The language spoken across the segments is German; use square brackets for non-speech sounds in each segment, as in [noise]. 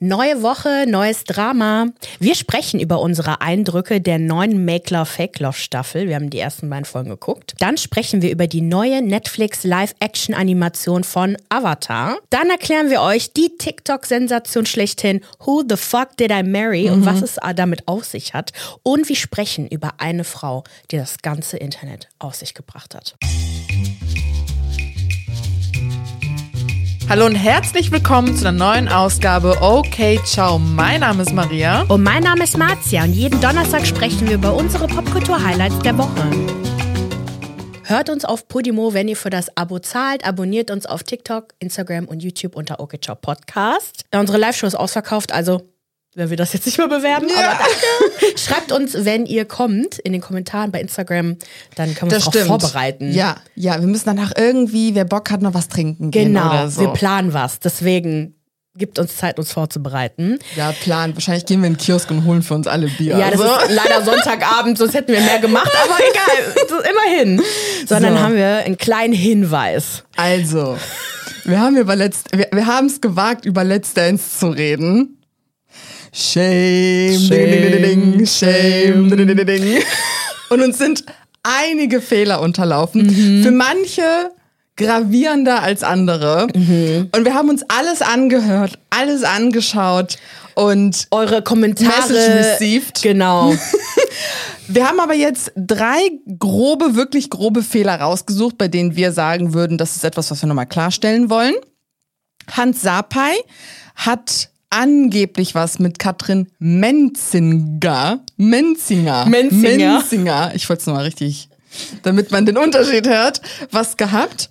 Neue Woche, neues Drama. Wir sprechen über unsere Eindrücke der neuen Make Love Fake Love Staffel. Wir haben die ersten beiden Folgen geguckt. Dann sprechen wir über die neue Netflix Live-Action Animation von Avatar. Dann erklären wir euch die TikTok-Sensation schlechthin Who the fuck did I marry und was es damit auf sich hat. Und wir sprechen über eine Frau, die das ganze Internet auf sich gebracht hat. Hallo und herzlich willkommen zu einer neuen Ausgabe Okay Ciao. Mein Name ist Maria. Und mein Name ist Marzia und jeden Donnerstag sprechen wir über unsere Popkultur-Highlights der Woche. Hört uns auf Podimo, wenn ihr für das Abo zahlt. Abonniert uns auf TikTok, Instagram und YouTube unter Ciao Podcast. Unsere Live-Show ist ausverkauft, also werden wir das jetzt nicht mehr bewerben, Ja. aber danke. Schreibt uns, wenn ihr kommt, in den Kommentaren bei Instagram, dann können wir uns darauf vorbereiten. Ja, ja, wir müssen danach irgendwie, wer Bock hat, noch was trinken gehen Genau, oder so. wir planen was. Deswegen gibt uns Zeit, uns vorzubereiten. ja, Plan. Wahrscheinlich gehen wir in den Kiosk und holen für uns alle Bier. Ja, das also. ist leider Sonntagabend, sonst hätten wir mehr gemacht, aber [laughs] egal, immerhin. Sondern So. haben wir einen kleinen Hinweis. also, wir haben über letzt, wir, wir haben es gewagt, über Let's Dance zu reden. Shame, Shame, shame, ding. Und uns sind einige Fehler unterlaufen. Für manche gravierender als andere. Und wir haben uns alles angehört, alles angeschaut und Eure Kommentare. Message received. Genau. [laughs] Wir haben aber jetzt drei grobe, wirklich grobe Fehler rausgesucht, bei denen wir sagen würden, das ist etwas, was wir nochmal klarstellen wollen. Hans Sapai hat angeblich was mit Katrin Menzinger. Menzinger. Menzinger. Menzinger. Ich wollte es nochmal richtig, damit man den Unterschied hört, was gehabt.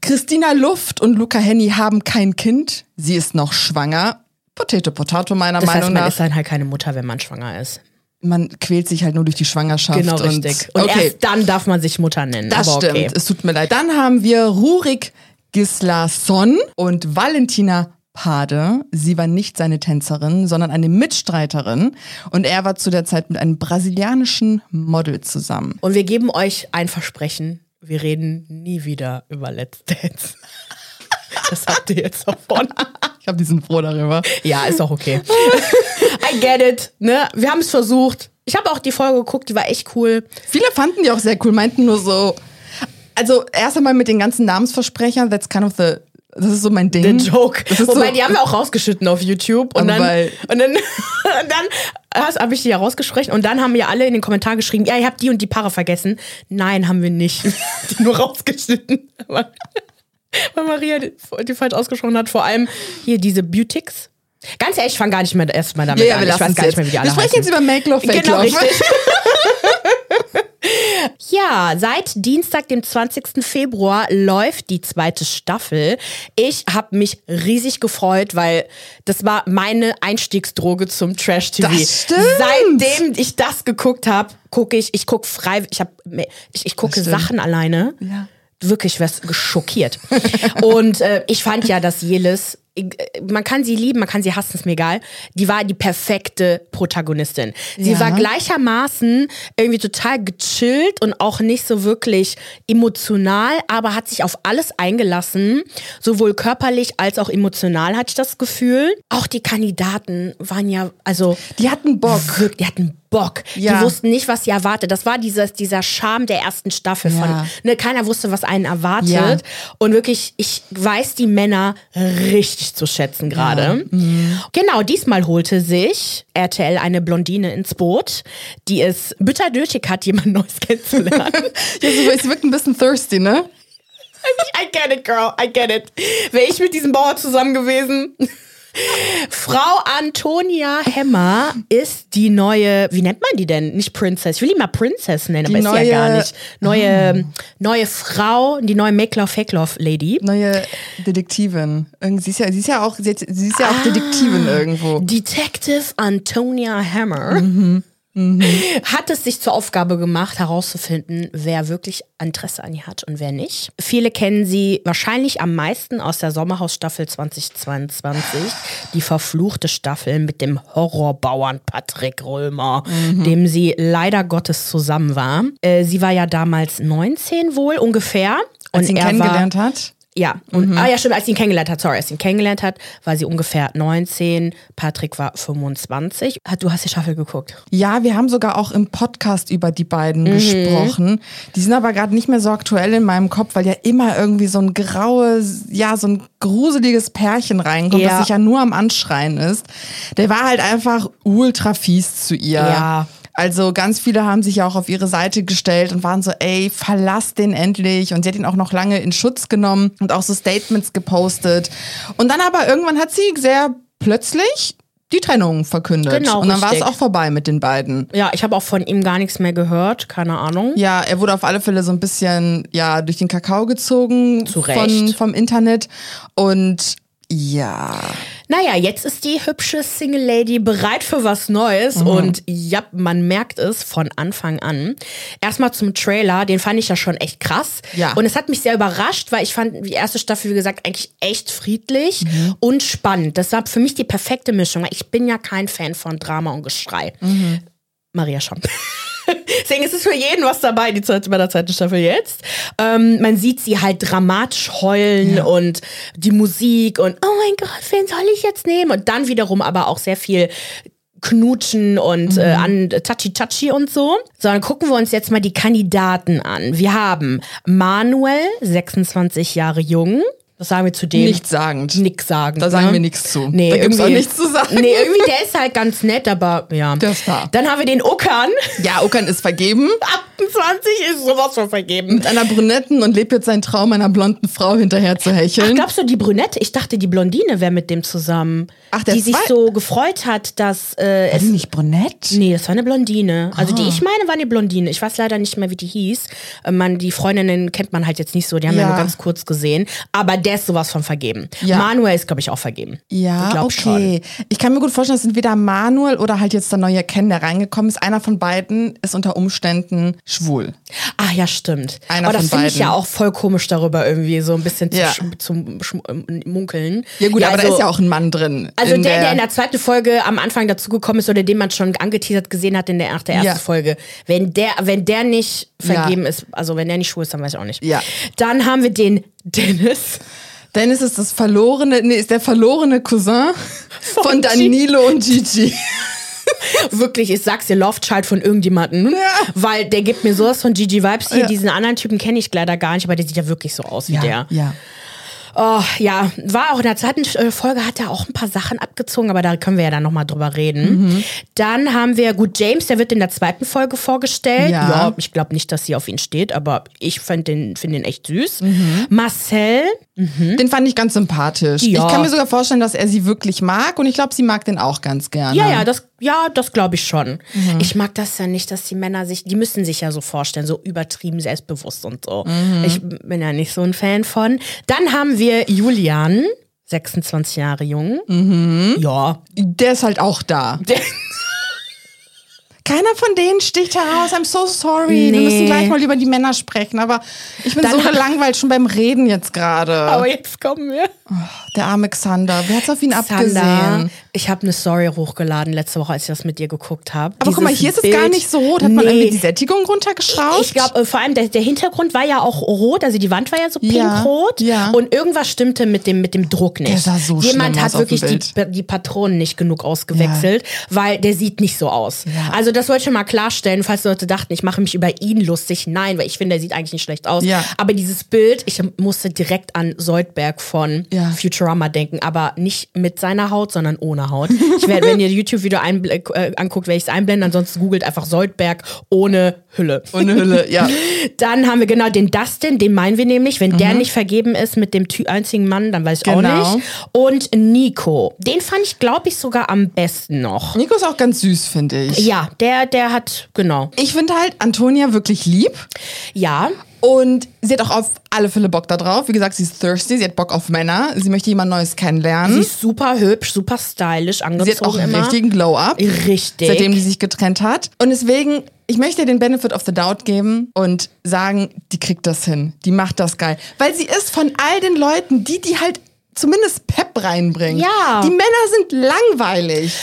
Christina Luft und Luca Henny haben kein Kind. Sie ist noch schwanger. Potato, Potato meiner Das heißt, Meinung man nach ist dann halt keine Mutter, wenn man schwanger ist. man quält sich halt nur durch die Schwangerschaft. Genau, und, richtig. Und okay, erst dann darf man sich Mutter nennen. das aber stimmt. okay. Es tut mir leid. Dann haben wir Rurik Gislason und Valentina Pade. Sie war nicht seine Tänzerin, sondern eine Mitstreiterin. Und er war zu der Zeit mit einem brasilianischen Model zusammen. Und wir geben euch ein Versprechen. Wir reden nie wieder über Let's Dance. [laughs] Das habt ihr jetzt davon. Ich habe diesen froh darüber. Ja, ist auch okay. [laughs] I get it. Ne? Wir haben es versucht. Ich habe auch die Folge geguckt, die war echt cool. Viele fanden die auch sehr cool, meinten nur so. Also erst einmal mit den ganzen Namensversprechern, that's kind of the. Das ist so mein Ding. The Joke. Wobei, so, die haben wir auch rausgeschnitten auf YouTube. Und dann, und dann, [laughs] und dann habe ich die ja rausgesprochen. Und dann haben ja alle in den Kommentaren geschrieben, ja, ihr habt die und die Paare vergessen. Nein, haben wir nicht. [laughs] die nur rausgeschnitten. Weil Maria die, die falsch ausgesprochen hat. Vor allem hier diese Beautix. Ganz ehrlich, ich fange gar nicht mehr erst mal damit ja, ja, an. wir ich weiß gar nicht jetzt. mehr, wie die alle wir sprechen jetzt über Make Love, Fake Genau, richtig. [laughs] Ja, seit Dienstag, dem 20. Februar, läuft die zweite Staffel. Ich habe mich riesig gefreut, weil das war meine Einstiegsdroge zum Trash-TV. Seitdem ich das geguckt habe, gucke ich, ich gucke frei, ich, hab, ich, ich gucke. Sachen alleine. Ja. Wirklich, was schockiert. [laughs] Und äh, ich fand ja, dass Jelis, man kann sie lieben, man kann sie hassen, ist mir egal. Die war die perfekte Protagonistin. Sie Ja. war gleichermaßen irgendwie total gechillt und auch nicht so wirklich emotional, aber hat sich auf alles eingelassen, sowohl körperlich als auch emotional, hatte ich das Gefühl. Auch die Kandidaten waren ja, also Die hatten Bock. Wirklich, die hatten Bock. Ja. Die wussten nicht, was sie erwartet. Das war dieses, dieser Charme der ersten Staffel von. Ja. Ne, keiner wusste, was einen erwartet. Ja. Und wirklich, ich weiß die Männer richtig zu schätzen gerade. Mhm. Genau, diesmal holte sich RTL eine Blondine ins Boot, die es bitter nötig hat, jemand Neues [laughs] kennenzulernen. [laughs] Ja, sie wirkt ein bisschen thirsty, ne? I get it, girl, I get it. Wäre ich mit diesem Bauer zusammen gewesen. Frau Antonia Hemmer ist die neue, wie nennt man die denn? Nicht Princess. Ich will die mal Princess nennen, Die aber ist ja neue- gar nicht. Neue, neue Frau, die neue Make Love Fake Love Lady. Neue Detektivin. Sie ist ja, sie ist ja auch, sie, ist ja Ah. auch Detektivin irgendwo. Detective Antonia Hammer hat es sich zur Aufgabe gemacht, herauszufinden, wer wirklich Interesse an ihr hat und wer nicht. Viele kennen sie wahrscheinlich am meisten aus der Sommerhausstaffel 2022, die verfluchte Staffel mit dem Horrorbauern Patrick Römer, dem sie leider Gottes zusammen war. Äh, sie war ja damals 19 wohl ungefähr. Als und sie ihn er war kennengelernt hat. Ja, und ah ja, stimmt, als sie ihn kennengelernt hat, sorry, als sie ihn kennengelernt hat, war sie ungefähr 19, Patrick war 25. Ah, Du hast die Staffel geguckt. Ja, wir haben sogar auch im Podcast über die beiden gesprochen. Die sind aber gerade nicht mehr so aktuell in meinem Kopf, weil ja immer irgendwie so ein graues, ja, so ein gruseliges Pärchen reinkommt, Ja. das sich ja nur am Anschreien ist. Der war halt einfach ultra fies zu ihr. Ja. Also ganz viele haben sich ja auch auf ihre Seite gestellt und waren so, ey, verlass den endlich. Und sie hat ihn auch noch lange in Schutz genommen und auch so Statements gepostet. Und dann aber irgendwann hat sie sehr plötzlich die Trennung verkündet. Genau, und dann war es auch vorbei mit den beiden. Ja, ich habe auch von ihm gar nichts mehr gehört, keine Ahnung. Ja, er wurde auf alle Fälle so ein bisschen ja durch den Kakao gezogen Zu von, Recht. vom Internet. Und ja. Naja, jetzt ist die hübsche Single Lady bereit für was Neues Mhm. und ja, man merkt es von Anfang an. Erstmal zum Trailer, den fand ich ja schon echt krass. Ja. Und es hat mich sehr überrascht, weil ich fand die erste Staffel, wie gesagt, eigentlich echt friedlich Mhm. und spannend. Das war für mich die perfekte Mischung. weil Ich bin ja kein Fan von Drama und Geschrei. Mhm. Maria schon. [laughs] Deswegen ist es für jeden was dabei, die zweite, bei der zweiten Staffel jetzt. Ähm, man sieht sie halt dramatisch heulen und die Musik und oh mein Gott, wen soll ich jetzt nehmen? Und dann wiederum aber auch sehr viel Knutschen und äh, an Tachi Tachi und so. So, dann gucken wir uns jetzt mal die Kandidaten an. Wir haben Manuel, 26 Jahre jung. Was sagen wir zu dem? Nichts sagend. Nix sagen. Da sagen ne? wir nichts zu. Nee, Da gibt's irgendwie- auch nichts zu sagen. Nee, irgendwie, der ist halt ganz nett, aber ja. Der ist da. Dann haben wir den Uckern. Ja, Okan ist vergeben 28 ist sowas von vergeben. mit einer Brunetten und lebt jetzt seinen Traum, einer blonden Frau hinterher zu Ach, hecheln. glaubst du, die Brünette? Ich dachte, die Blondine wäre mit dem zusammen. Ach, der Die sich so gefreut hat, dass äh, War es. nicht brunett? Nee, das war eine Blondine. Also Ah. die ich meine, war eine Blondine. Ich weiß leider nicht mehr, wie die hieß. Äh, Man, die Freundinnen kennt man halt jetzt nicht so. Die haben wir Ja. nur ganz kurz gesehen. Aber der ist sowas von vergeben. Ja. Manuel ist, glaube ich, auch vergeben. Ja, ich glaub okay. Ich kann mir gut vorstellen, es sind entweder Manuel oder halt jetzt der neue Ken, der reingekommen ist. Einer von beiden ist unter Umständen schwul. Ah ja, stimmt. Einer Aber das von finde ich ja auch voll komisch darüber irgendwie so ein bisschen Ja. zu, ähm, Munkeln. Ja gut, aber da also- ist ja auch ein Mann drin. Also der, der in der zweiten Folge am Anfang dazugekommen ist oder den man schon angeteasert gesehen hat in der, nach der ersten Ja. Folge. Wenn der, wenn der nicht Ja. vergeben ist, also wenn der nicht schwul ist, dann weiß ich auch nicht. Ja. Dann haben wir den Dennis. Dennis ist das verlorene, nee, ist der verlorene Cousin von, Von Danilo und Gigi. [laughs] Wirklich, ich sag's dir, Love Child von irgendjemandem. Ja. Weil der gibt mir sowas von Gigi Vibes hier. Ja. Diesen anderen Typen kenne ich leider gar nicht, aber der sieht ja wirklich so aus wie der. ja. Oh, ja, war auch in der zweiten äh, Folge hat er auch ein paar Sachen abgezogen, aber da können wir ja dann nochmal drüber reden. Mhm. Dann haben wir, gut, James, der wird in der zweiten Folge vorgestellt. Ja. ich glaube nicht, dass sie auf ihn steht, aber ich finde den, find den echt süß. Mhm. Marcel, Den fand ich ganz sympathisch. Ja. Ich kann mir sogar vorstellen, dass er sie wirklich mag und ich glaube, sie mag den auch ganz gerne. ja, ja, das, ja, das glaube ich schon. Mhm. Ich mag das ja nicht, dass die Männer sich, die müssen sich ja so vorstellen, so übertrieben selbstbewusst und so. Mhm. Ich bin ja nicht so ein Fan von. Dann haben wir Julian. 26 Jahre jung. Mhm. Ja. Der ist halt auch da. Der- Keiner von denen sticht heraus. I'm so sorry. Wir Nee. müssen gleich mal über die Männer sprechen. Aber ich bin Dann so gelangweilt schon beim Reden jetzt gerade. Aber jetzt kommen wir. Der arme Xander. Wer hat's auf ihn Sander, abgesehen? ich habe eine Story hochgeladen letzte Woche, als ich das mit dir geguckt habe. Aber guck mal, hier ist es gar nicht so rot. Hat man irgendwie die Sättigung runtergeschraubt? Ich glaube, vor allem der, der Hintergrund war ja auch rot, also die Wand war ja so Ja, pinkrot ja. und irgendwas stimmte mit dem, mit dem Druck nicht. Der sah so Jemand hat wirklich die, die Patronen nicht genug ausgewechselt, weil der sieht nicht so aus. Ja. Also das wollte ich schon mal klarstellen, falls Leute dachten, ich mache mich über ihn lustig. Nein, weil ich finde, der sieht eigentlich nicht schlecht aus. Ja. Aber dieses Bild, ich musste direkt an Soldberg von Ja. Futurama denken, aber nicht mit seiner Haut, sondern ohne Haut. Ich werde, wenn ihr YouTube-Video äh, anguckt, werde ich es einblenden, ansonsten googelt einfach Soldberg ohne Hülle. Ohne Hülle, ja. [laughs] Dann haben wir genau den Dustin, den meinen wir nämlich. Wenn der nicht vergeben ist mit dem einzigen Mann, dann weiß ich Mhm. Genau. auch nicht. Und Nico, den fand ich, glaube ich, sogar am besten noch. Nico ist auch ganz süß, finde ich. Ja, der, der hat, genau. Ich finde halt Antonia wirklich lieb. Ja, Und sie hat auch auf alle Fälle Bock da drauf. Wie gesagt, sie ist thirsty, sie hat Bock auf Männer. Sie möchte jemand Neues sie kennenlernen. ist super hübsch, super stylisch angezogen Sie hat auch einen immer. richtigen Glow-Up. Richtig. Seitdem die sich getrennt hat. Und deswegen, ich möchte ihr den Benefit of the Doubt geben und sagen, die kriegt das hin. Die macht das geil. Weil sie ist von all den Leuten, die, die halt zumindest Pep reinbringen. Ja. Die Männer sind langweilig.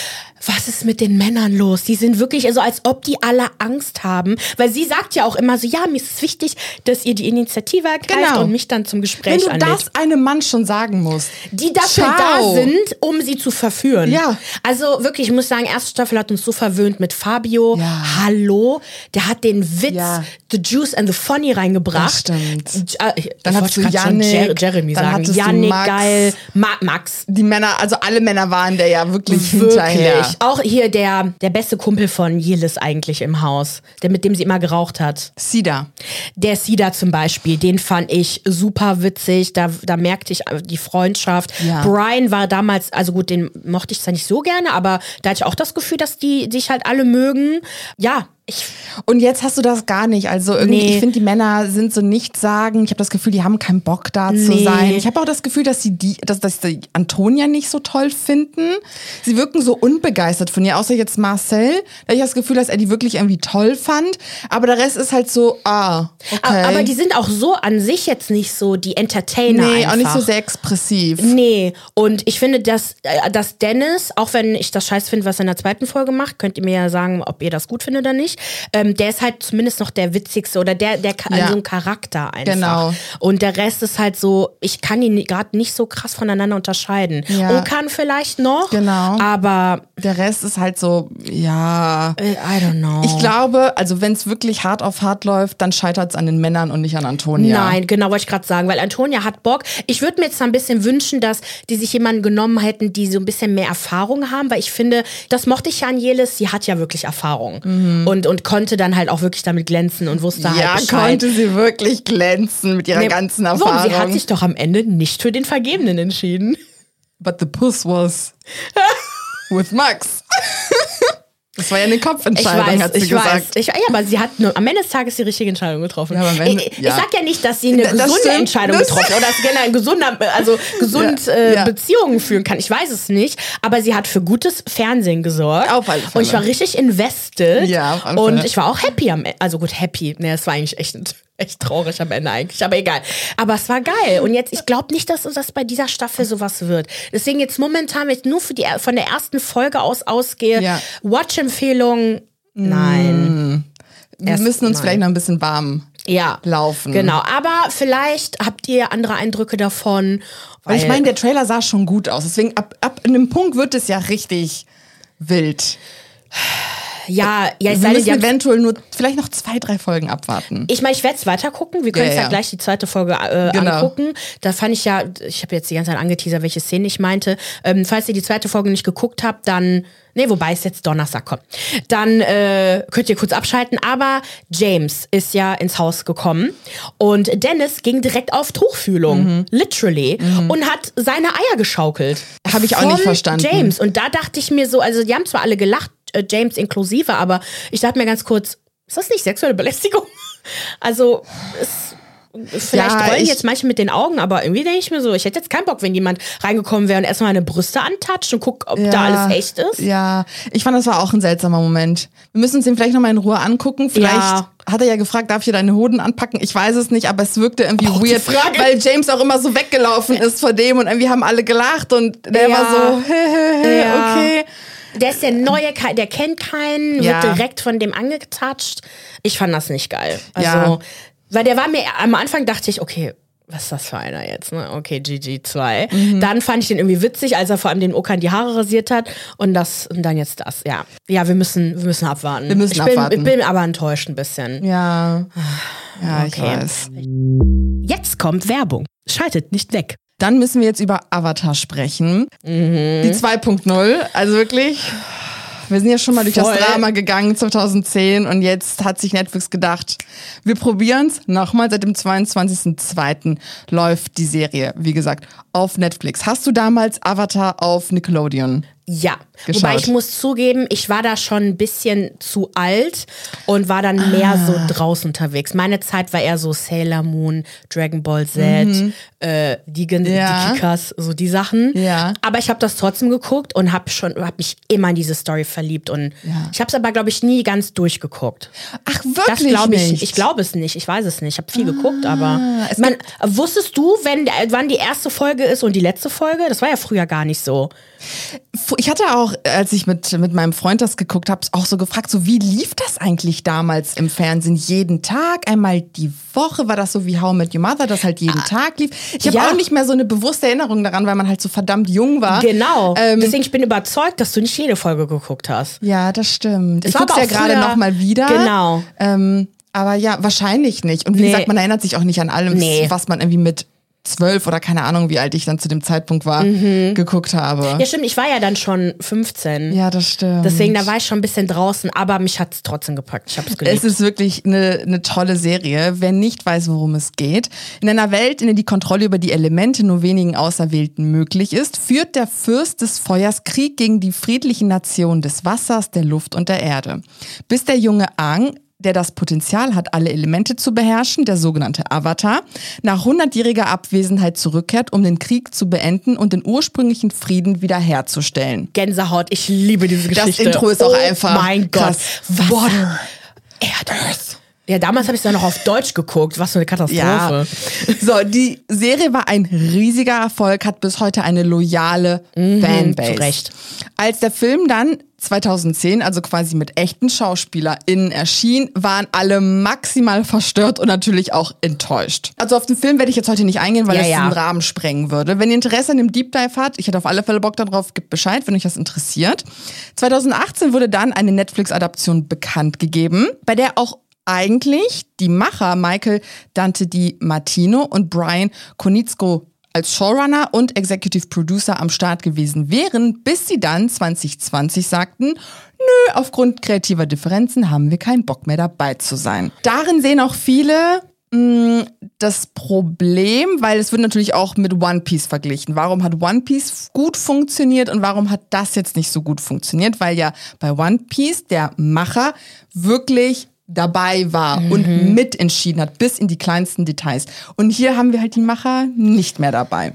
Was ist mit den Männern los? Die sind wirklich so, also als ob die alle Angst haben. Weil sie sagt ja auch immer so, ja, mir ist es wichtig, dass ihr die Initiative ergreift Genau. und mich dann zum Gespräch Wenn du anlädt. das einem Mann schon sagen musst. die dafür Ciao. da sind, um sie zu verführen. Ja. Also wirklich, ich muss sagen, erste Staffel hat uns so verwöhnt mit Fabio. Ja. Hallo, der hat den Witz, Ja. the juice and the funny reingebracht. Das stimmt. Äh, Dann hattest du Yannick, Jer Jeremy dann sagen. Yannick, Max. geil. Ma Max. Die Männer, also alle Männer waren der ja wirklich, hinterher. Auch hier der, der beste Kumpel von Jelis eigentlich im Haus, der mit dem sie immer geraucht hat. Sida. Der Sida zum Beispiel, den fand ich super witzig. Da, da merkte ich die Freundschaft. Ja. Brian war damals, also gut, den mochte ich zwar nicht so gerne, aber da hatte ich auch das Gefühl, dass die sich halt alle mögen. Ja, ich, Und jetzt hast du das gar nicht. Also irgendwie, Nee. ich finde, die Männer sind so nichtssagend. Ich habe das Gefühl, die haben keinen Bock da zu Nee. sein. Ich habe auch das Gefühl, dass sie die, dass, dass die Antonia nicht so toll finden. Sie wirken so unbegeistert von ihr, außer jetzt Marcel. Da habe ich das Gefühl, dass er die wirklich irgendwie toll fand. Aber der Rest ist halt so, ah, okay. aber die sind auch so an sich jetzt nicht so die Entertainer. nee, einfach. auch nicht so sehr expressiv. Nee, und ich finde, dass, äh, dass Dennis, auch wenn ich das scheiß finde, was er in der zweiten Folge macht, könnt ihr mir ja sagen, ob ihr das gut findet oder nicht. Ähm, der ist halt zumindest noch der witzigste oder der, der Ja. so ein Charakter einfach. Genau. Und der Rest ist halt so, ich kann ihn gerade nicht so krass voneinander unterscheiden. Ja. Okan vielleicht noch, Genau. aber Der Rest ist halt so, ja. äh, I don't know. Ich glaube, also wenn es wirklich hart auf hart läuft, dann scheitert es an den Männern und nicht an Antonia. Nein, genau, wollte ich gerade sagen, weil Antonia hat Bock. Ich würde mir jetzt ein bisschen wünschen, dass die sich jemanden genommen hätten, die so ein bisschen mehr Erfahrung haben, weil ich finde, das mochte ich ja an Jelis, sie hat ja wirklich Erfahrung und, und konnte dann halt auch wirklich damit glänzen und wusste Mhm. Ja, halt Bescheid. konnte sie wirklich glänzen mit ihrer Nee, ganzen so, und Erfahrung. sie hat sich doch am Ende nicht für den Vergebenen entschieden. But the puss was [laughs] with Max. Das war ja eine Ich Kopfentscheidung, weiß, hat sie ich gesagt. weiß. Ich, ja, aber sie hat nur am Ende des Tages die richtige Entscheidung getroffen. Ja, wenn- ich, ich ja. sag ja nicht, dass sie eine Das gesunde stimmt. Entscheidung Das- getroffen hat oder dass sie generell gesunder, also gesund Ja, äh. Beziehungen führen kann. Ich weiß es nicht. Aber sie hat für gutes Fernsehen gesorgt. Auf alle Fälle. Und ich war richtig invested. Ja, auf alle Und Fälle. ich war auch happy am Ende. Also gut, happy. Ne, es war eigentlich echt, echt traurig am Ende eigentlich. Aber egal. Aber es war geil. Und jetzt, ich glaube nicht, dass das bei dieser Staffel sowas wird. Deswegen jetzt momentan, wenn ich nur für die, von der ersten Folge aus ausgehe, Ja. Watch-Empfehlung, nein. Wir Erst müssen uns mal. vielleicht noch ein bisschen warm Ja. laufen. Genau, aber vielleicht habt ihr andere Eindrücke davon. Weil ich meine, der Trailer sah schon gut aus. Deswegen ab, ab einem Punkt wird es ja richtig wild. Ja, ja, ich Wir sei denn, müssen haben eventuell nur vielleicht noch zwei, drei Folgen abwarten. Ich meine, ich werde es weiter gucken. Wir können Ja, ja, ja. gleich die zweite Folge äh, Genau. angucken. Da fand ich ja, ich habe jetzt die ganze Zeit angeteasert, welche Szene ich meinte. Ähm, falls ihr die zweite Folge nicht geguckt habt, dann, nee, wobei es jetzt Donnerstag kommt, dann äh, könnt ihr kurz abschalten. Aber James ist ja ins Haus gekommen und Dennis ging direkt auf Tuchfühlung, Mhm. literally, und hat seine Eier geschaukelt. Hab ich auch nicht verstanden. James. Und da dachte ich mir so, also die haben zwar alle gelacht, James inklusive, aber ich dachte mir ganz kurz, ist das nicht sexuelle Belästigung? [laughs] Also, es, vielleicht Ja, rollen ich- jetzt manche mit den Augen, aber irgendwie denke ich mir so, ich hätte jetzt keinen Bock, wenn jemand reingekommen wäre und erstmal meine Brüste antatscht und guckt, ob da alles echt ist. Ja, ich fand, das war auch ein seltsamer Moment. Wir müssen uns den vielleicht nochmal in Ruhe angucken. Vielleicht Ja. hat er ja gefragt, darf ich dir deine Hoden anpacken? Ich weiß es nicht, aber es wirkte irgendwie die weird, weil James auch immer so weggelaufen [laughs] ist vor dem und irgendwie haben alle gelacht und der Ja. war so, [laughs] Ja. okay. Der ist der neue, der kennt keinen, Ja. wird direkt von dem angetatscht. Ich fand das nicht geil. Also, Ja. weil der war mir, am Anfang dachte ich, okay, was ist das für einer jetzt, ne? Okay, GG2. Mhm. Dann fand ich den irgendwie witzig, als er vor allem den Okan die Haare rasiert hat und das, und dann jetzt das, ja. Ja, wir müssen, wir müssen abwarten. Wir müssen ich bin, abwarten. Ich bin aber enttäuscht ein bisschen. Ja, ja, ich Okay. weiß. Jetzt kommt Werbung. Schaltet nicht weg. Dann müssen wir jetzt über Avatar sprechen. Mhm. Die 2.0, also wirklich. Wir sind ja schon mal durch Voll. das Drama gegangen 2010 und jetzt hat sich Netflix gedacht, wir probieren's. Nochmal seit dem 22.02. läuft die Serie, wie gesagt, auf Netflix. Hast du damals Avatar auf Nickelodeon? Ja, Geschaut. wobei ich muss zugeben, ich war da schon ein bisschen zu alt und war dann mehr Ah. so draußen unterwegs. Meine Zeit war eher so Sailor Moon, Dragon Ball Z, äh, die, Mhm. Ja. die Kickers, so die Sachen. Ja. Aber ich habe das trotzdem geguckt und habe schon, habe mich immer in diese Story verliebt und Ja. ich habe es aber glaube ich nie ganz durchgeguckt. Ach, wirklich Das glaube ich. nicht? Ich glaube es nicht. Ich weiß es nicht. Ich habe viel geguckt, aber es man, wusstest du, wenn wann die erste Folge ist und die letzte Folge? Das war ja früher gar nicht so. Ich hatte auch auch, als ich mit, mit meinem Freund das geguckt habe, auch so gefragt, so wie lief das eigentlich damals im Fernsehen? Jeden Tag, einmal die Woche? War das so wie How Met Your Mother, das halt jeden ah, Tag lief? Ich habe ja. auch nicht mehr so eine bewusste Erinnerung daran, weil man halt so verdammt jung war. Genau. Ähm, Deswegen, ich bin überzeugt, dass du nicht jede Folge geguckt hast. Ja, das stimmt. Das ich gucke ja gerade nochmal wieder. Genau. Ähm, aber ja, wahrscheinlich nicht. Und wie nee. gesagt, man erinnert sich auch nicht an allem, nee. was man irgendwie mit zwölf oder keine Ahnung, wie alt ich dann zu dem Zeitpunkt war, mhm. geguckt habe. Ja, stimmt, ich war ja dann schon 15. Ja, das stimmt. Deswegen, da war ich schon ein bisschen draußen, aber mich hat es trotzdem gepackt. Ich habe es geliebt. Es ist wirklich eine, eine tolle Serie. Wer nicht weiß, worum es geht. In einer Welt, in der die Kontrolle über die Elemente nur wenigen Auserwählten möglich ist, führt der Fürst des Feuers Krieg gegen die friedlichen Nationen des Wassers, der Luft und der Erde. Bis der junge Aang der das Potenzial hat, alle Elemente zu beherrschen, der sogenannte Avatar, nach hundertjähriger Abwesenheit zurückkehrt, um den Krieg zu beenden und den ursprünglichen Frieden wiederherzustellen. Gänsehaut, ich liebe diese Geschichte. Das Intro ist auch oh einfach mein Gott. Water, Erde, Earth. Ja, damals habe ich es dann noch auf Deutsch geguckt. Was für eine Katastrophe. Ja. So, die Serie war ein riesiger Erfolg, hat bis heute eine loyale mhm, Fanbase. Zu Recht. Als der Film dann 2010, also quasi mit echten SchauspielerInnen erschien, waren alle maximal verstört und natürlich auch enttäuscht. Also auf den Film werde ich jetzt heute nicht eingehen, weil ja, es ja. den Rahmen sprengen würde. Wenn ihr Interesse an dem Deep Dive habt, ich hätte auf alle Fälle Bock darauf, gibt Bescheid, wenn euch das interessiert. 2018 wurde dann eine Netflix-Adaption bekannt gegeben, bei der auch eigentlich die Macher Michael Dante Di Martino und Brian Konitsko als Showrunner und Executive Producer am Start gewesen wären, bis sie dann 2020 sagten, nö, aufgrund kreativer Differenzen haben wir keinen Bock mehr dabei zu sein. Darin sehen auch viele mh, mm, das Problem, weil es wird natürlich auch mit One Piece verglichen. Warum hat One Piece gut funktioniert und warum hat das jetzt nicht so gut funktioniert? Weil ja bei One Piece der Macher wirklich dabei war mhm. und mitentschieden hat, bis in die kleinsten Details. Und hier haben wir halt die Macher nicht mehr dabei.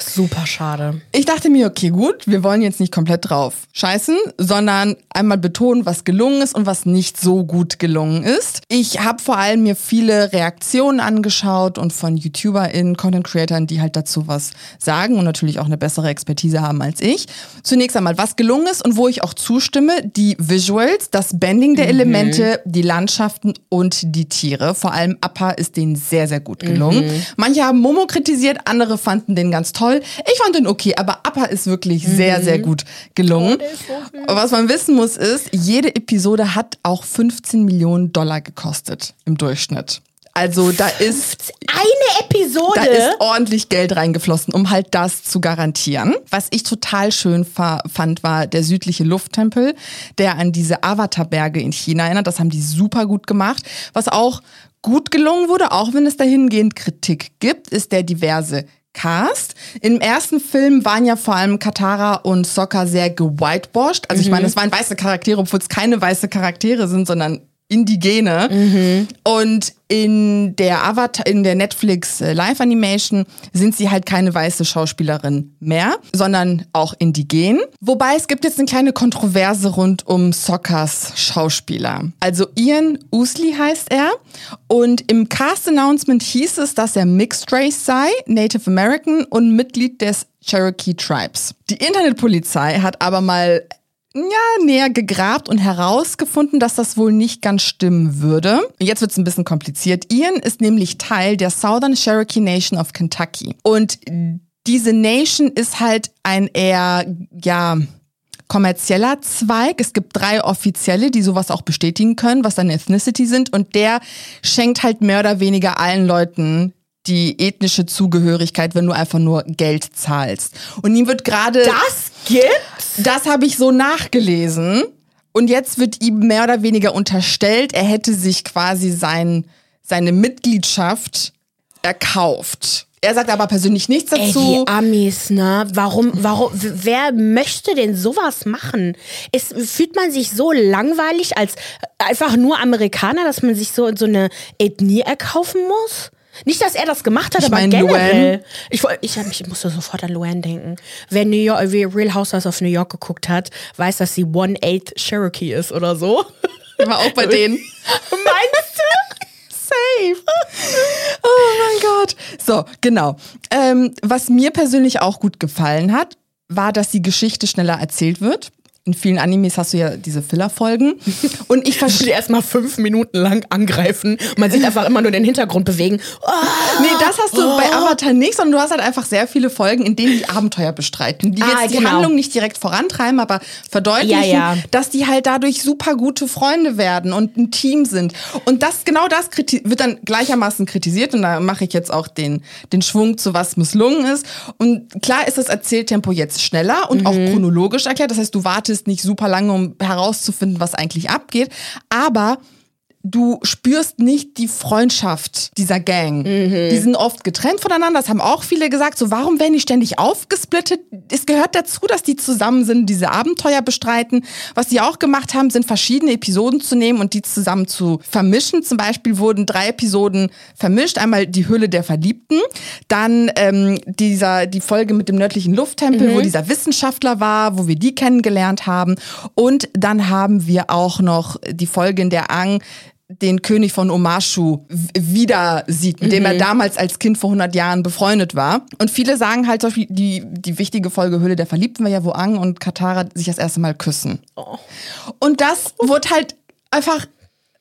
Super schade. Ich dachte mir, okay, gut, wir wollen jetzt nicht komplett drauf scheißen, sondern einmal betonen, was gelungen ist und was nicht so gut gelungen ist. Ich habe vor allem mir viele Reaktionen angeschaut und von YouTuberInnen, Content Creatoren, die halt dazu was sagen und natürlich auch eine bessere Expertise haben als ich. Zunächst einmal, was gelungen ist und wo ich auch zustimme, die Visuals, das Bending der mhm. Elemente, die Landschaften und die Tiere. Vor allem Appa ist denen sehr, sehr gut gelungen. Mhm. Manche haben Momo kritisiert, andere fanden den ganz toll. Ich fand den okay, aber Appa ist wirklich mhm. sehr, sehr gut gelungen. Oh, so Was man wissen muss ist, jede Episode hat auch 15 Millionen Dollar gekostet im Durchschnitt. Also da ist eine Episode. Da ist ordentlich Geld reingeflossen, um halt das zu garantieren. Was ich total schön fand, war der südliche Lufttempel, der an diese Avatarberge in China erinnert. Das haben die super gut gemacht. Was auch gut gelungen wurde, auch wenn es dahingehend Kritik gibt, ist der diverse Cast. Im ersten Film waren ja vor allem Katara und Sokka sehr gewhitewashed. Also ich meine, mhm. es waren weiße Charaktere, obwohl es keine weiße Charaktere sind, sondern Indigene. Mhm. Und in der Avatar, in der Netflix äh, Live Animation sind sie halt keine weiße Schauspielerin mehr, sondern auch indigen. Wobei es gibt jetzt eine kleine Kontroverse rund um Sockers Schauspieler. Also Ian Usley heißt er und im Cast Announcement hieß es, dass er Mixed Race sei, Native American und Mitglied des Cherokee Tribes. Die Internetpolizei hat aber mal ja, näher gegrabt und herausgefunden, dass das wohl nicht ganz stimmen würde. Jetzt wird es ein bisschen kompliziert. Ian ist nämlich Teil der Southern Cherokee Nation of Kentucky. Und diese Nation ist halt ein eher, ja, kommerzieller Zweig. Es gibt drei offizielle, die sowas auch bestätigen können, was dann Ethnicity sind. Und der schenkt halt mehr oder weniger allen Leuten die ethnische Zugehörigkeit, wenn du einfach nur Geld zahlst. Und ihm wird gerade. Das gibt's? Das habe ich so nachgelesen. Und jetzt wird ihm mehr oder weniger unterstellt, er hätte sich quasi sein, seine Mitgliedschaft erkauft. Er sagt aber persönlich nichts dazu. Ey, die Amis, ne? Warum, warum, wer möchte denn sowas machen? Ist, fühlt man sich so langweilig als einfach nur Amerikaner, dass man sich so, so eine Ethnie erkaufen muss? Nicht, dass er das gemacht hat, ich aber mein, generell. Luan. Ich, ich, ich musste sofort an Luann denken. Wer New York, wie Real Housewives of New York geguckt hat, weiß, dass sie One-Eighth Cherokee ist oder so. War auch bei denen. [laughs] Meinst du? Safe. Oh mein Gott. So, genau. Ähm, was mir persönlich auch gut gefallen hat, war, dass die Geschichte schneller erzählt wird. In vielen Animes hast du ja diese Filler-Folgen. Und ich Die verstehe. erstmal fünf Minuten lang angreifen. Man sieht einfach immer nur den Hintergrund bewegen. Oh, Nee, das hast du bei Avatar nicht, sondern du hast halt einfach sehr viele Folgen, in denen die Abenteuer bestreiten, die Ah, jetzt die genau. Handlung nicht direkt vorantreiben, aber verdeutlichen, Ja, ja. dass die halt dadurch super gute Freunde werden und ein Team sind. Und das genau das wird dann gleichermaßen kritisiert und da mache ich jetzt auch den den Schwung zu was misslungen ist. Und klar ist das Erzähltempo jetzt schneller und auch Mhm. chronologisch erklärt. Das heißt, du wartest nicht super lange, um herauszufinden, was eigentlich abgeht, aber du spürst nicht die Freundschaft dieser Gang. Mhm. Die sind oft getrennt voneinander. Das haben auch viele gesagt. So, warum werden die ständig aufgesplittet? Es gehört dazu, dass die zusammen sind, diese Abenteuer bestreiten. Was die auch gemacht haben, sind verschiedene Episoden zu nehmen und die zusammen zu vermischen. Zum Beispiel wurden drei Episoden vermischt. Einmal die Höhle der Verliebten, dann ähm, dieser die Folge mit dem nördlichen Lufttempel, wo dieser Wissenschaftler war, wo wir die kennengelernt haben. Und dann haben wir auch noch die Folge, in der Ang den König von Omashu wieder sieht, mit dem er damals als Kind vor 100 Jahren befreundet war. Und viele sagen halt, zum Beispiel, die, die wichtige Folge Höhle der Verliebten war ja, wo Ang und Katara sich das erste Mal küssen. Und das wurde halt einfach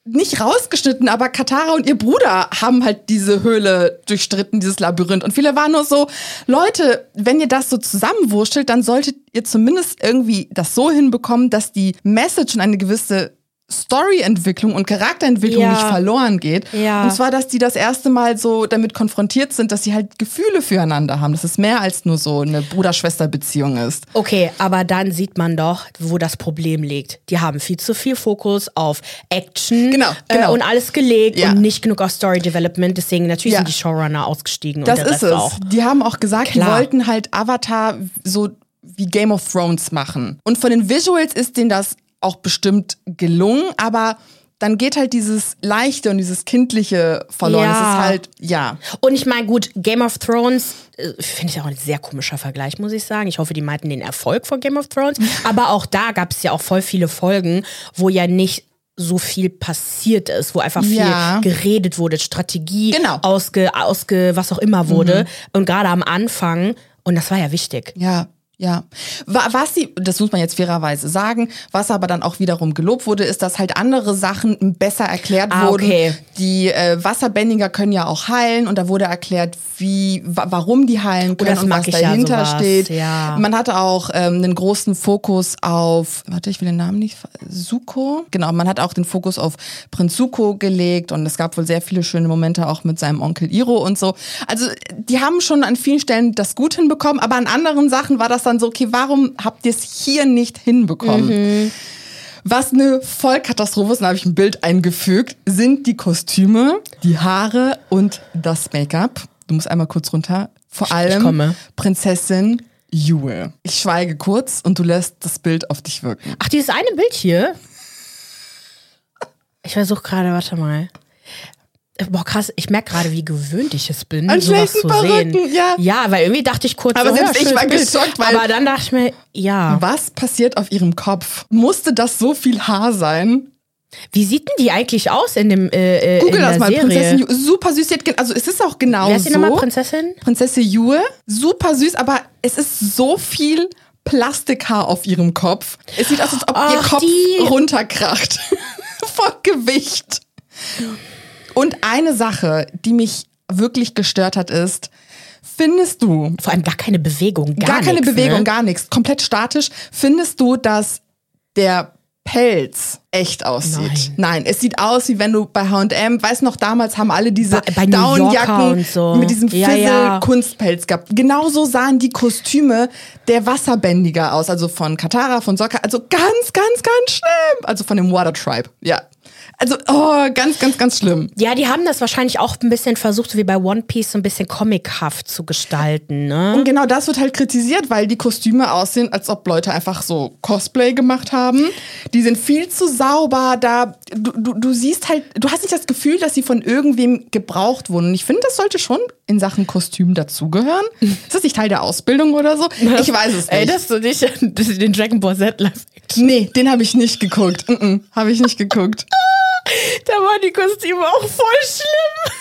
nicht rausgeschnitten, aber Katara und ihr Bruder haben halt diese Höhle durchstritten, dieses Labyrinth. Und viele waren nur so, Leute, wenn ihr das so zusammenwurschtelt, dann solltet ihr zumindest irgendwie das so hinbekommen, dass die Message und eine gewisse Storyentwicklung und Charakterentwicklung Ja. nicht verloren geht. Ja. Und zwar, dass die das erste Mal so damit konfrontiert sind, dass sie halt Gefühle füreinander haben. Dass es mehr als nur so eine Bruder-Schwester-Beziehung ist. Okay, aber dann sieht man doch, wo das Problem liegt. Die haben viel zu viel Fokus auf Action Genau, genau. Äh, und alles gelegt Ja. und nicht genug auf Story Development. Deswegen natürlich sind die Showrunner ausgestiegen Das ist es. auch. Die haben auch gesagt, Klar. die wollten halt Avatar so wie Game of Thrones machen. Und von den Visuals ist denen das auch bestimmt gelungen, aber dann geht halt dieses Leichte und dieses Kindliche verloren. Ja. Es ist halt, ja. Und ich meine, gut, Game of Thrones äh, finde ich auch ein sehr komischer Vergleich, muss ich sagen. Ich hoffe, die meinten den Erfolg von Game of Thrones. [laughs] Aber auch da gab es ja auch voll viele Folgen, wo ja nicht so viel passiert ist, wo einfach viel Ja. geredet wurde, Strategie Genau. ausge, ausge, was auch immer wurde. Und gerade am Anfang, und das war ja wichtig. Ja, ja. Wa- Was sie, das muss man jetzt fairerweise sagen, was aber dann auch wiederum gelobt wurde, ist, dass halt andere Sachen besser erklärt Ah, wurden. okay. Die äh, Wasserbändiger können ja auch heilen und da wurde erklärt, wie, wa warum die heilen können Oh, und was ja, dahinter sowas, steht. ja. Man hatte auch ähm, einen großen Fokus auf, warte, ich will den Namen nicht, Suko? Genau, man hat auch den Fokus auf Prinz Suko gelegt und es gab wohl sehr viele schöne Momente auch mit seinem Onkel Iro und so. Also die haben schon an vielen Stellen das gut hinbekommen, aber an anderen Sachen war das dann so, okay, warum habt ihr es hier nicht hinbekommen? Was eine Vollkatastrophe ist, da habe ich ein Bild eingefügt, sind die Kostüme, die Haare und das Make-up. Du musst einmal kurz runter. Vor allem. Prinzessin Yue. Ich schweige kurz und du lässt das Bild auf dich wirken. Ach, dieses eine Bild hier. Ich versuche gerade, warte mal. Boah, krass, ich merke gerade, wie gewöhnt ich es bin, An sowas zu sehen. Perücken, ja. ja, weil irgendwie dachte ich kurz, Aber so, selbst ja, ich war geschockt, weil- Aber dann dachte ich mir, ja. Was passiert auf ihrem Kopf? Musste das so viel Haar sein? Wie sieht denn die eigentlich aus in dem äh, äh, Google in das mal. Serie? Prinzessin Yue. Super süß. Also es ist auch genau Wer ist die so. nochmal Prinzessin? Prinzessin Yue, super süß, aber es ist so viel Plastikhaar auf ihrem Kopf. Es sieht aus, als ob ihr Ach, Kopf die- runterkracht. [laughs] Vor Gewicht. Und eine Sache, die mich wirklich gestört hat, ist, findest du, Vor allem gar keine Bewegung, gar, gar, keine nix, Bewegung, ne? gar nichts, komplett statisch, findest du, dass der Pelz echt aussieht. Nein. es sieht aus, wie wenn du bei H&M, weißt noch, damals haben alle diese Downjacken so. mit diesem Ja, Fizzle ja. Kunstpelz gehabt. Genauso sahen die Kostüme der Wasserbändiger aus, also von Katara, von Sokka, also ganz, ganz, ganz schlimm. Also von dem Water Tribe, ja. Also, oh, ganz, ganz, ganz schlimm. Ja, die haben das wahrscheinlich auch ein bisschen versucht, so wie bei One Piece, so ein bisschen comichaft zu gestalten, ne? Und genau das wird halt kritisiert, weil die Kostüme aussehen, als ob Leute einfach so Cosplay gemacht haben. Die sind viel zu sauber, da du, du, du siehst halt, du hast nicht das Gefühl, dass sie von irgendwem gebraucht wurden. Und ich finde, das sollte schon in Sachen Kostüm dazugehören. Ist das nicht Teil der Ausbildung oder so? Ich weiß es nicht. Ey, dass du nicht [laughs] den Dragon Ball Z Live nee, den habe ich nicht geguckt. Mm -mm, habe ich nicht geguckt. [laughs] Da waren die Kostüme auch voll schlimm.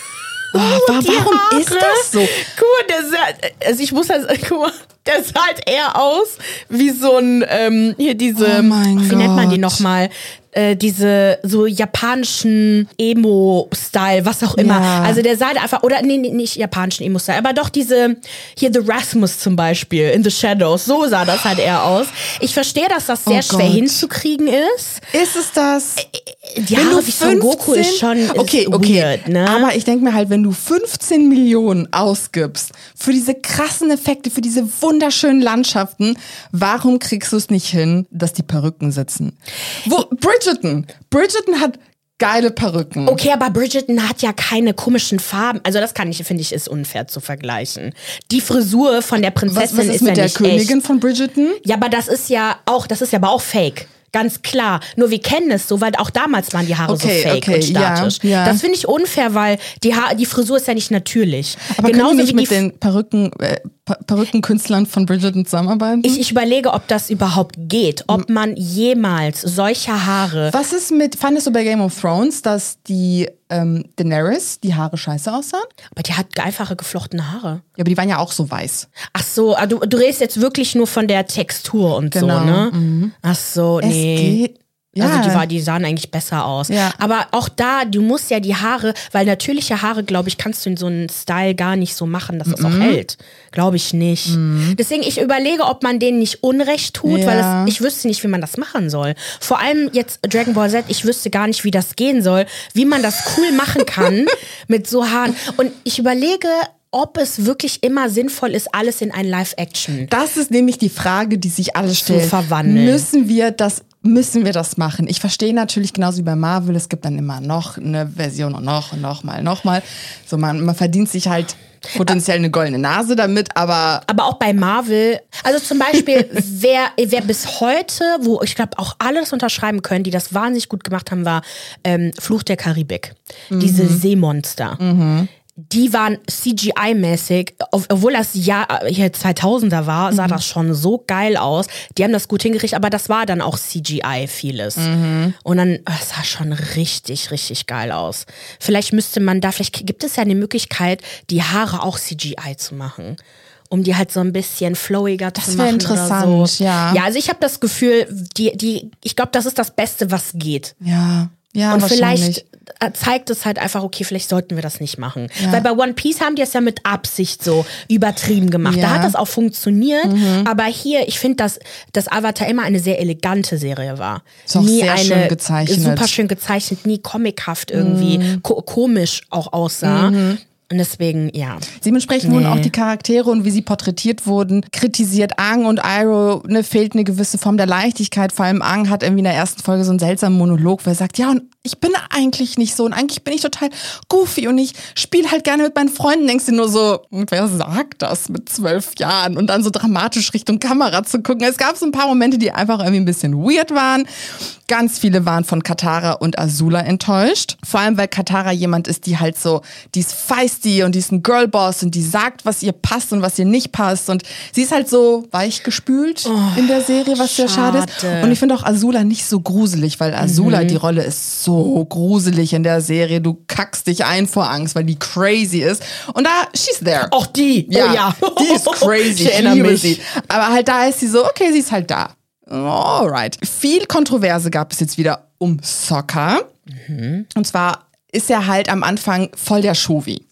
[laughs] wa- Die warum Haare. ist das so? Guck mal, der, Sa- also ich muss das, [laughs] guck mal, Der sah halt eher aus wie so ein, ähm, hier diese, Oh wie nennt man die Gott. nochmal? Äh, diese so japanischen Emo-Style, was auch immer. Ja. Also der sah einfach, oder nee, nee, nicht japanischen Emo-Style, aber doch diese, hier The Rasmus zum Beispiel, in The Shadows, so sah das halt eher aus. Ich verstehe, dass das sehr Oh schwer Gott. hinzukriegen ist. Ist es das? Die Haare wie Son Goku ist schon ist okay, okay. weird, ne? Aber ich denke mir halt, wenn du 15 Millionen ausgibst für diese krassen Effekte, für diese wunderschönen Landschaften, warum kriegst du es nicht hin, dass die Perücken sitzen? Wo Bridgerton? Bridgerton hat geile Perücken. Okay, aber Bridgerton hat ja keine komischen Farben. Also das kann ich, finde ich, ist unfair zu vergleichen. Die Frisur von der Prinzessin Was, was ist, ist mit ja der Königin echt. von Bridgerton? Ja, aber das ist ja auch, das ist ja aber auch fake. Ganz klar. Nur wir kennen es so, weil auch damals waren die Haare Okay, so fake okay, und statisch. ja, ja. Das finde ich unfair, weil die, ha die Frisur ist ja nicht natürlich. Aber Genauso können die nicht wie mit die den Perücken, äh, Perückenkünstlern von Bridgerton zusammenarbeiten? ich, ich überlege, ob das überhaupt geht. Ob man jemals solche Haare Was ist mit, fandest du bei Game of Thrones, dass die ähm, Daenerys die Haare scheiße aussahen? Aber die hat einfache geflochtene Haare. Ja, aber die waren ja auch so weiß. Ach so, ah, du, du redest jetzt wirklich nur von der Textur und Genau, so, ne? Ach so, Es nee. geht. Ja. Also die, war, die sahen eigentlich besser aus. Ja. Aber auch da, du musst ja die Haare, weil natürliche Haare, glaube ich, kannst du in so einem Style gar nicht so machen, dass das Mhm. auch hält. Glaube ich nicht. Deswegen, ich überlege, ob man denen nicht Unrecht tut, weil Ja. es, ich wüsste nicht, wie man das machen soll. Vor allem jetzt Dragon Ball Z, ich wüsste gar nicht, wie das gehen soll, wie man das cool machen kann [laughs] mit so Haaren. Und ich überlege, ob es wirklich immer sinnvoll ist, alles in ein Live-Action. Das ist nämlich die Frage, die sich alle stellen. verwandeln. Müssen wir das, müssen wir das machen? Ich verstehe natürlich genauso wie bei Marvel, es gibt dann immer noch eine Version und noch und noch mal, noch mal. So man, man verdient sich halt potenziell eine goldene Nase damit, aber aber auch bei Marvel, also zum Beispiel, [laughs] wer, wer bis heute, wo ich glaube auch alle das unterschreiben können, die das wahnsinnig gut gemacht haben, war ähm, Fluch der Karibik. Diese Seemonster. Die waren CGI-mäßig, ob- obwohl das Jahr äh, hier 2000er war, sah das schon so geil aus. Die haben das gut hingekriegt, aber das war dann auch CGI vieles. Und dann, äh, es sah schon richtig, richtig geil aus. Vielleicht müsste man da, vielleicht gibt es ja eine Möglichkeit, die Haare auch CGI zu machen. Um die halt so ein bisschen flowiger zu wär machen. interessant, oder so. ja. Ja, also ich habe das Gefühl, die, die, ich glaube, das ist das Beste, was geht. ja, ja, Und vielleicht äh, zeigt es halt einfach, okay, vielleicht sollten wir das nicht machen. Weil bei One Piece haben die es ja mit Absicht so übertrieben gemacht. Da Ja. Mhm. hat das auch funktioniert. Aber hier, ich finde, dass, dass Avatar immer eine sehr elegante Serie war. Ist auch sehr schön gezeichnet. Mhm. Super schön gezeichnet, nie comichaft irgendwie, ko komisch auch aussah. Und deswegen, ja. Dementsprechend wurden auch die Charaktere und wie sie porträtiert wurden kritisiert. Aang und Iroh, ne, fehlt eine gewisse Form der Leichtigkeit. Vor allem Aang hat irgendwie in der ersten Folge so einen seltsamen Monolog, wo er sagt, ja, und ich bin eigentlich nicht so und eigentlich bin ich total goofy und ich spiele halt gerne mit meinen Freunden. Denkst du nur so, wer sagt das mit zwölf Jahren? Und dann so dramatisch Richtung Kamera zu gucken. Es gab so ein paar Momente, die einfach irgendwie ein bisschen weird waren. Ganz viele waren von Katara und Azula enttäuscht. Vor allem, weil Katara jemand ist, die halt so, die ist feisty und die ist ein Girlboss und die sagt, was ihr passt und was ihr nicht passt. Und sie ist halt so weichgespült in der Serie, was sehr schade ist. schade. Und ich finde auch Azula nicht so gruselig, weil Azula, die Rolle ist so gruselig in der Serie. Du kackst dich ein vor Angst, weil die crazy ist. Und da, she's there. Auch die. Ja, oh ja. die ist [laughs] crazy. Ich erinnere mich. sie. Aber halt da ist sie so, okay, sie ist halt da. Alright. Viel Kontroverse gab es jetzt wieder um Soccer. Und zwar ist er halt am Anfang voll der Shovi.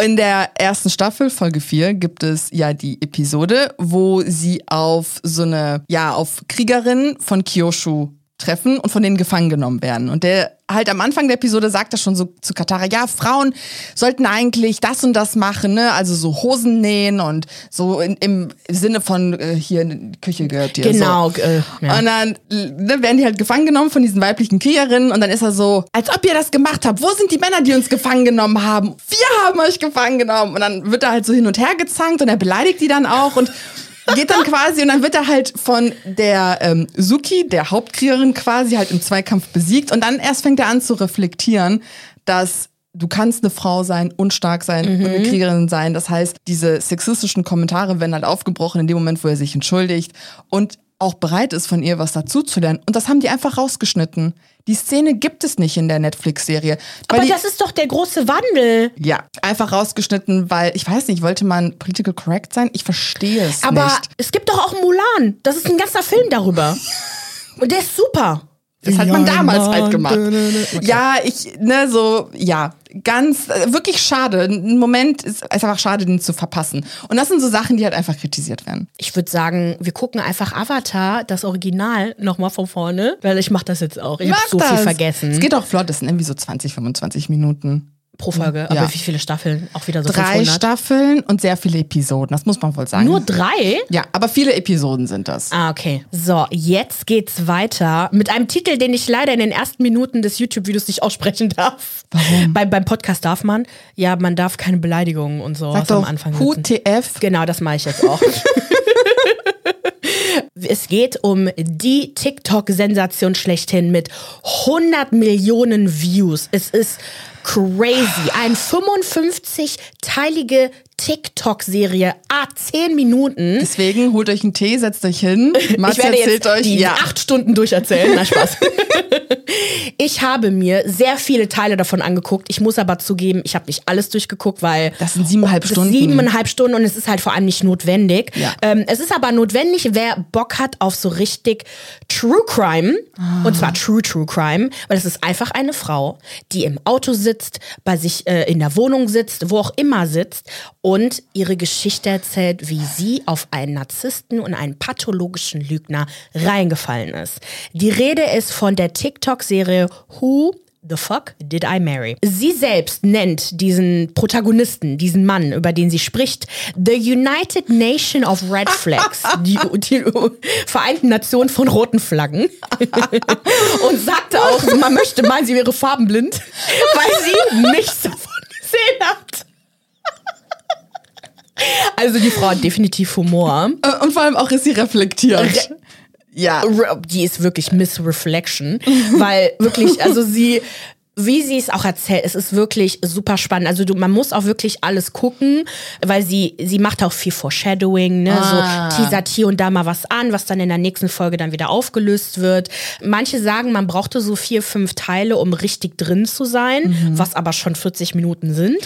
In der ersten Staffel, Folge 4, gibt es ja die Episode, wo sie auf so eine, ja, auf Kriegerinnen von Kyoshu treffen und von denen gefangen genommen werden. Und der halt am Anfang der Episode sagt er schon so zu Katara, ja, Frauen sollten eigentlich das und das machen, ne? Also so Hosen nähen und so in, im Sinne von äh, hier in die Küche gehört dir. Genau. So. Äh, ja. Und dann ne, werden die halt gefangen genommen von diesen weiblichen Kriegerinnen und dann ist er so, als ob ihr das gemacht habt. Wo sind die Männer, die uns gefangen genommen haben? Wir haben euch gefangen genommen. Und dann wird er halt so hin und her gezankt und er beleidigt die dann auch und geht dann quasi und dann wird er halt von der ähm, Suki, der Hauptkriegerin quasi, halt im Zweikampf besiegt. Und dann erst fängt er an zu reflektieren, dass du kannst eine Frau sein und stark sein und eine Kriegerin sein. Das heißt, diese sexistischen Kommentare werden halt aufgebrochen in dem Moment, wo er sich entschuldigt. Und auch bereit ist, von ihr was dazuzulernen. Und das haben die einfach rausgeschnitten. Die Szene gibt es nicht in der Netflix-Serie. Aber die, das ist doch der große Wandel. ja, einfach rausgeschnitten, weil, ich weiß nicht, wollte man political correct sein? Ich verstehe es Aber nicht. es gibt doch auch Mulan. Das ist ein ganzer Film darüber. [laughs] Und der ist super. Das hat man damals halt gemacht. Ja, ich, ne, so, ja, ganz, äh, wirklich schade. Ein Moment ist, ist einfach schade, den zu verpassen. Und das sind so Sachen, die halt einfach kritisiert werden. Ich würde sagen, wir gucken einfach Avatar, das Original, nochmal von vorne, weil ich mache das jetzt auch. Ich habe so viel das. vergessen Es geht auch flott, das sind irgendwie so 20, 25 Minuten. Pro Folge. Ja. Aber wie viele Staffeln? Auch wieder so Drei 500? Staffeln und sehr viele Episoden, das muss man wohl sagen. Nur drei? ja, aber viele Episoden sind das. Ah, okay. So, jetzt geht's weiter mit einem Titel, den ich leider in den ersten Minuten des YouTube-Videos nicht aussprechen darf. Warum? Bei, beim Podcast darf man. Ja, man darf keine Beleidigungen und so Sag am Anfang sitzen. QTF. Genau, das mache ich jetzt auch. [laughs] es geht um die TikTok-Sensation schlechthin mit 100 Millionen Views. Es ist crazy. Eine 55-teilige TikTok-Serie, ah, 10 Minuten. Deswegen holt euch einen Tee, setzt euch hin. Mats [laughs] Ich werde erzählt jetzt euch, die ja. acht Stunden durcherzählen. Na Spaß. [laughs] ich habe mir sehr viele Teile davon angeguckt. Ich muss aber zugeben, ich habe nicht alles durchgeguckt, weil Das sind siebeneinhalb das Stunden. Siebeneinhalb Stunden und es ist halt vor allem nicht notwendig. Ja. Ähm, es ist aber notwendig, wer Bock hat auf so richtig True Crime. Und zwar True True Crime, weil es ist einfach eine Frau, die im Auto sitzt, bei sich äh, in der Wohnung sitzt, wo auch immer sitzt und ihre Geschichte erzählt, wie sie auf einen Narzissten und einen pathologischen Lügner reingefallen ist. Die Rede ist von der TikTok-Serie Who The fuck did I marry? Sie selbst nennt diesen Protagonisten, diesen Mann, über den sie spricht, The United Nation of Red Flags, [laughs] die, die Vereinten Nationen von roten Flaggen. [laughs] Und sagte auch, man möchte meinen, sie wäre farbenblind, weil sie nichts davon gesehen hat. Also die Frau hat definitiv Humor. Äh, Und vor allem auch ist sie reflektiert. Re- ja. Die ist wirklich Miss Reflection, weil wirklich, also sie, wie sie es auch erzählt, es ist wirklich super spannend. Also du, man muss auch wirklich alles gucken, weil sie, sie macht auch viel Foreshadowing, ne? Ah. so teasert hier und da mal was an, was dann in der nächsten Folge dann wieder aufgelöst wird. Manche sagen, man brauchte so vier, fünf Teile, um richtig drin zu sein, was aber schon 40 Minuten sind.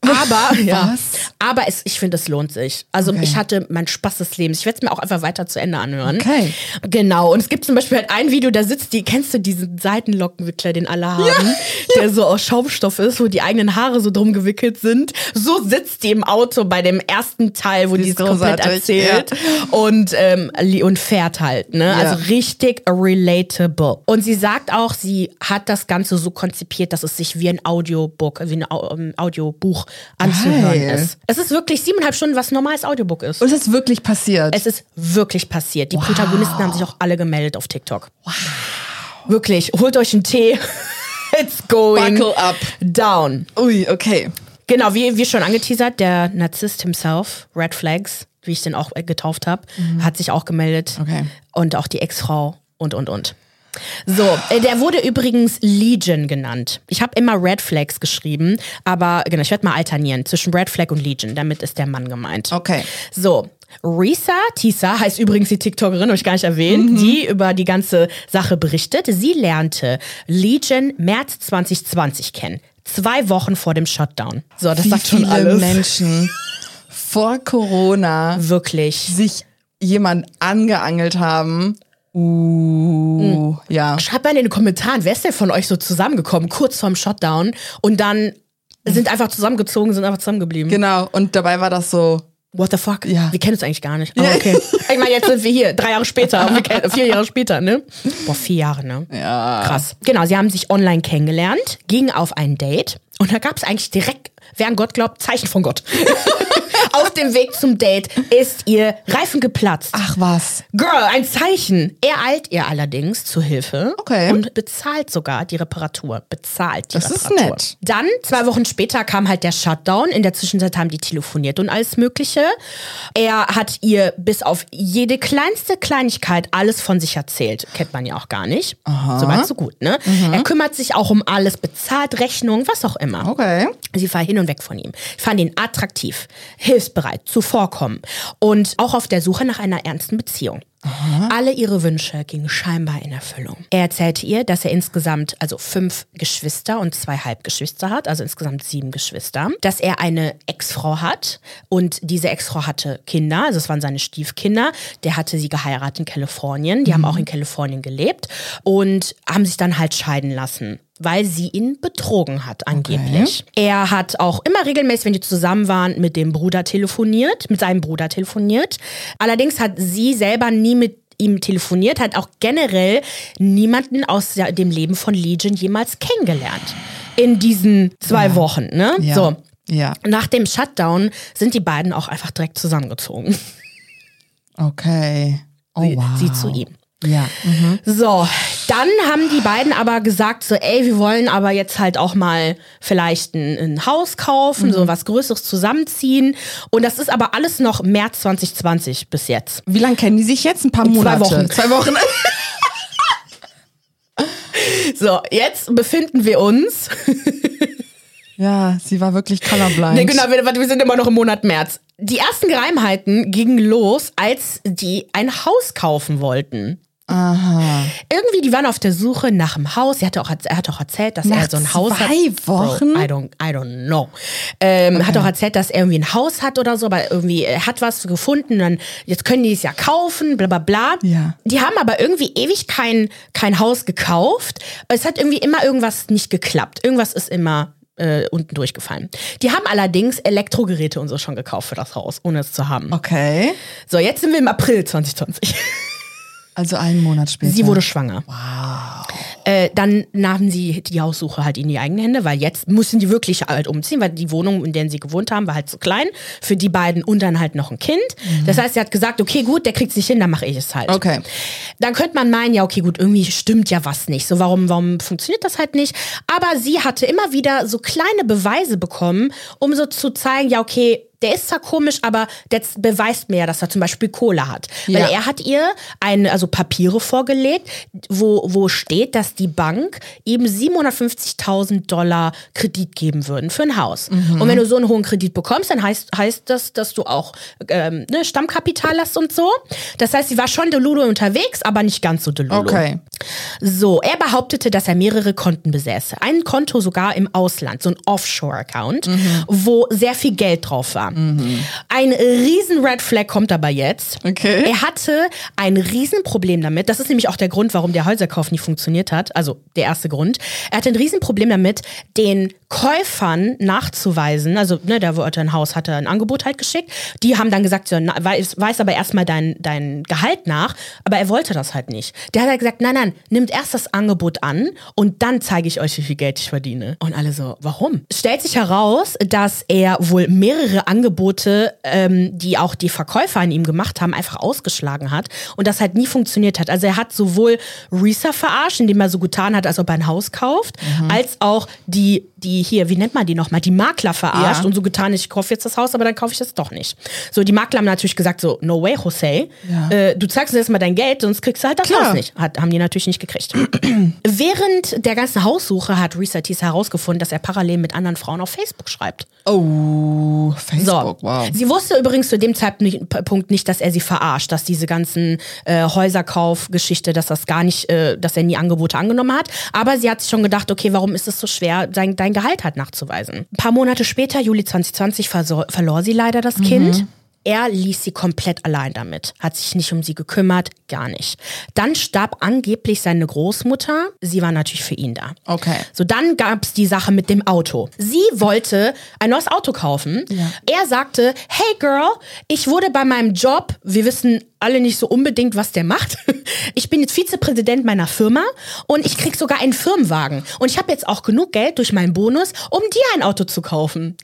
Aber, [laughs] ja, aber es, ich finde, es lohnt sich. Also Okay. ich hatte meinen Spaß des Lebens. Ich werde es mir auch einfach weiter zu Ende anhören. Okay. Genau. Und es gibt zum Beispiel halt ein Video, da sitzt die, kennst du diesen Seitenlockenwickler, den alle haben, der so aus Schaumstoff ist, wo die eigenen Haare so drum gewickelt sind. So sitzt die im Auto bei dem ersten Teil, wo Die es komplett erzählt und, ähm, und fährt halt. Ne? Ja. Also richtig relatable. Und sie sagt auch, sie hat das Ganze so konzipiert, dass es sich wie ein Audiobook, wie ein ähm, Audiobuch anzuhören Geil. ist. Es ist wirklich siebeneinhalb Stunden, was ein normales Audiobook ist. Und es ist wirklich passiert. Es ist wirklich passiert. Die Protagonisten haben sich auch alle gemeldet auf TikTok. Wow. Wirklich, holt euch einen Tee. It's going Buckle up. down. Ui, okay. Genau, wie, wie schon angeteasert, der Narzisst himself, Red Flags, wie ich den auch äh, getauft habe, hat sich auch gemeldet. Okay. Und auch die Ex-Frau und, und, und. So, äh, der wurde übrigens Legion genannt. Ich habe immer Red Flags geschrieben, aber genau, ich werde mal alternieren zwischen Red Flag und Legion. Damit ist der Mann gemeint. Okay. So, Risa Tisa heißt übrigens die TikTokerin, habe ich gar nicht erwähnt, die über die ganze Sache berichtet. Sie lernte Legion März 2020 kennen. Zwei Wochen vor dem Shutdown. So, das Wie sagt schon viele alles. Menschen [laughs] vor Corona Wirklich. sich jemand angeangelt haben. Uh, ja. Schreibt mal in den Kommentaren, wer ist denn von euch so zusammengekommen, kurz vorm Shutdown und dann sind einfach zusammengezogen, sind einfach zusammengeblieben. Genau. Und dabei war das so. What the fuck? Ja. Wir kennen uns eigentlich gar nicht. Aber okay. Ich meine, jetzt sind wir hier, drei Jahre später, [laughs] kennen, vier Jahre später, ne? Boah, vier Jahre, ne? Ja. Krass. Genau, sie haben sich online kennengelernt, gingen auf ein Date und da gab es eigentlich direkt, wer an Gott glaubt, Zeichen von Gott. [laughs] auf dem Weg zum Date ist ihr Reifen geplatzt. Ach was. Girl, ein Zeichen. Er eilt ihr allerdings zu Hilfe Okay. und bezahlt sogar die Reparatur. Bezahlt die Das ist Reparatur. nett. Dann, zwei Wochen später, kam halt der Shutdown. In der Zwischenzeit haben die telefoniert und alles Mögliche. Er hat ihr bis auf jede kleinste Kleinigkeit alles von sich erzählt. Kennt man ja auch gar nicht. Soweit, so gut, ne? Er kümmert sich auch um alles, bezahlt Rechnungen, was auch immer. Okay. Sie war hin und weg von ihm. Ich fand ihn attraktiv, hilfsbereit, zuvorkommen und auch auf der Suche nach einer ernsten Beziehung. Alle ihre Wünsche gingen scheinbar in Erfüllung. Er erzählte ihr, dass er insgesamt also fünf Geschwister und zwei Halbgeschwister hat, also insgesamt sieben Geschwister, dass er eine Ex-Frau hat und diese Ex-Frau hatte Kinder, also es waren seine Stiefkinder. Der hatte sie geheiratet in Kalifornien, die haben auch in Kalifornien gelebt und haben sich dann halt scheiden lassen weil sie ihn betrogen hat, angeblich. Er hat auch immer regelmäßig, wenn die zusammen waren, mit dem Bruder telefoniert, mit seinem Bruder telefoniert. Allerdings hat sie selber nie mit ihm telefoniert, hat auch generell niemanden aus dem Leben von Legion jemals kennengelernt. In diesen zwei Wochen, ne? Ja. So. Ja. Nach dem Shutdown sind die beiden auch einfach direkt zusammengezogen. Okay. Oh, Sie, wow. sie zu ihm. Ja. Mhm. So, dann haben die beiden aber gesagt, so, ey, wir wollen aber jetzt halt auch mal vielleicht ein, ein Haus kaufen, Mhm. so was Größeres zusammenziehen. Und das ist aber alles noch März 2020 bis jetzt. Wie lange kennen die sich jetzt? Ein paar Monate. Wochen. Zwei Wochen. [laughs] So, jetzt befinden wir uns. [laughs] ja, sie war wirklich colorblind. Nee, genau, wir, wir sind immer noch im Monat März. Die ersten Geheimheiten gingen los, als die ein Haus kaufen wollten. Aha. Irgendwie, die waren auf der Suche nach einem Haus. Er hat auch, er hat auch erzählt, dass Nach er so ein Haus hat. zwei Wochen? Bro, I don't, I don't know. Ähm, Hat auch erzählt, dass er irgendwie ein Haus hat oder so, aber irgendwie er hat was gefunden. Dann jetzt können die es ja kaufen, bla bla bla. Ja. Die haben aber irgendwie ewig kein, kein Haus gekauft. Es hat irgendwie immer irgendwas nicht geklappt. Irgendwas ist immer äh, unten durchgefallen. Die haben allerdings Elektrogeräte und so schon gekauft für das Haus, ohne es zu haben. Okay. So, jetzt sind wir im April 2020. [laughs] Also einen Monat später. Sie wurde schwanger. Wow. Äh, dann nahmen sie die Haussuche halt in die eigenen Hände, weil jetzt mussten die wirklich halt umziehen, weil die Wohnung, in der sie gewohnt haben, war halt zu klein für die beiden und dann halt noch ein Kind. Das heißt, sie hat gesagt, okay, gut, der kriegt sich hin, dann mache ich es halt. Okay. Dann könnte man meinen, ja, okay, gut, irgendwie stimmt ja was nicht. So, warum, warum funktioniert das halt nicht? Aber sie hatte immer wieder so kleine Beweise bekommen, um so zu zeigen, ja, okay, der ist zwar komisch, aber der beweist mir ja, dass er zum Beispiel Kohle hat. Weil Ja. er hat ihr eine, also Papiere vorgelegt, wo, wo steht, dass die Bank ihm 750.000 Dollar Kredit geben würden für ein Haus. Und wenn du so einen hohen Kredit bekommst, dann heißt, heißt das, dass du auch ähm, ne, Stammkapital hast und so. Das heißt, sie war schon Delulu unterwegs, aber nicht ganz so Delulu. Okay. So, er behauptete, dass er mehrere Konten besäße. Ein Konto sogar im Ausland, so ein Offshore-Account, wo sehr viel Geld drauf war. Ein riesen Red Flag kommt aber jetzt. Okay. Er hatte ein Riesenproblem damit. Das ist nämlich auch der Grund, warum der Häuserkauf nicht funktioniert hat. Also der erste Grund. Er hatte ein Riesenproblem damit, den Käufern nachzuweisen. Also, ne, der wollte ein Haus, hatte ein Angebot halt geschickt. Die haben dann gesagt, so, na, weiß, weiß aber erstmal dein, dein Gehalt nach. Aber er wollte das halt nicht. Der hat halt gesagt, nein, nein, nimmt erst das Angebot an und dann zeige ich euch, wie viel Geld ich verdiene. Und alle so, warum? Stellt sich heraus, dass er wohl mehrere Angebote, ähm, die auch die Verkäufer an ihm gemacht haben, einfach ausgeschlagen hat und das halt nie funktioniert hat. Also er hat sowohl Reeser verarscht, indem er so getan hat, als ob er ein Haus kauft, als auch die, die hier, wie nennt man die nochmal, die Makler verarscht Ja. und so getan, ich kaufe jetzt das Haus, aber dann kaufe ich es doch nicht. So, die Makler haben natürlich gesagt, so, no way, Jose, Ja. äh, du zeigst uns erstmal dein Geld, sonst kriegst du halt das Klar. Haus nicht. Hat, haben die natürlich nicht gekriegt. [clears throat] Während der ganzen Haussuche hat Reeser Tees herausgefunden, dass er parallel mit anderen Frauen auf Facebook schreibt. Oh, So. Facebook, wow. Sie wusste übrigens zu dem Zeitpunkt nicht, dass er sie verarscht, dass diese ganzen äh, Häuserkauf-Geschichte, dass das gar nicht, äh, dass er nie Angebote angenommen hat. Aber sie hat sich schon gedacht, okay, warum ist es so schwer, sein, dein Gehalt halt nachzuweisen? Ein paar Monate später, Juli 2020, verso- verlor sie leider das Kind. Er ließ sie komplett allein damit, hat sich nicht um sie gekümmert, gar nicht. Dann starb angeblich seine Großmutter. Sie war natürlich für ihn da. Okay. So, dann gab's die Sache mit dem Auto. Sie wollte ein neues Auto kaufen. Er sagte, hey Girl, ich wurde bei meinem Job, wir wissen alle nicht so unbedingt, was der macht. [laughs] Ich bin jetzt Vizepräsident meiner Firma und ich krieg sogar einen Firmenwagen. Und ich habe jetzt auch genug Geld durch meinen Bonus, um dir ein Auto zu kaufen.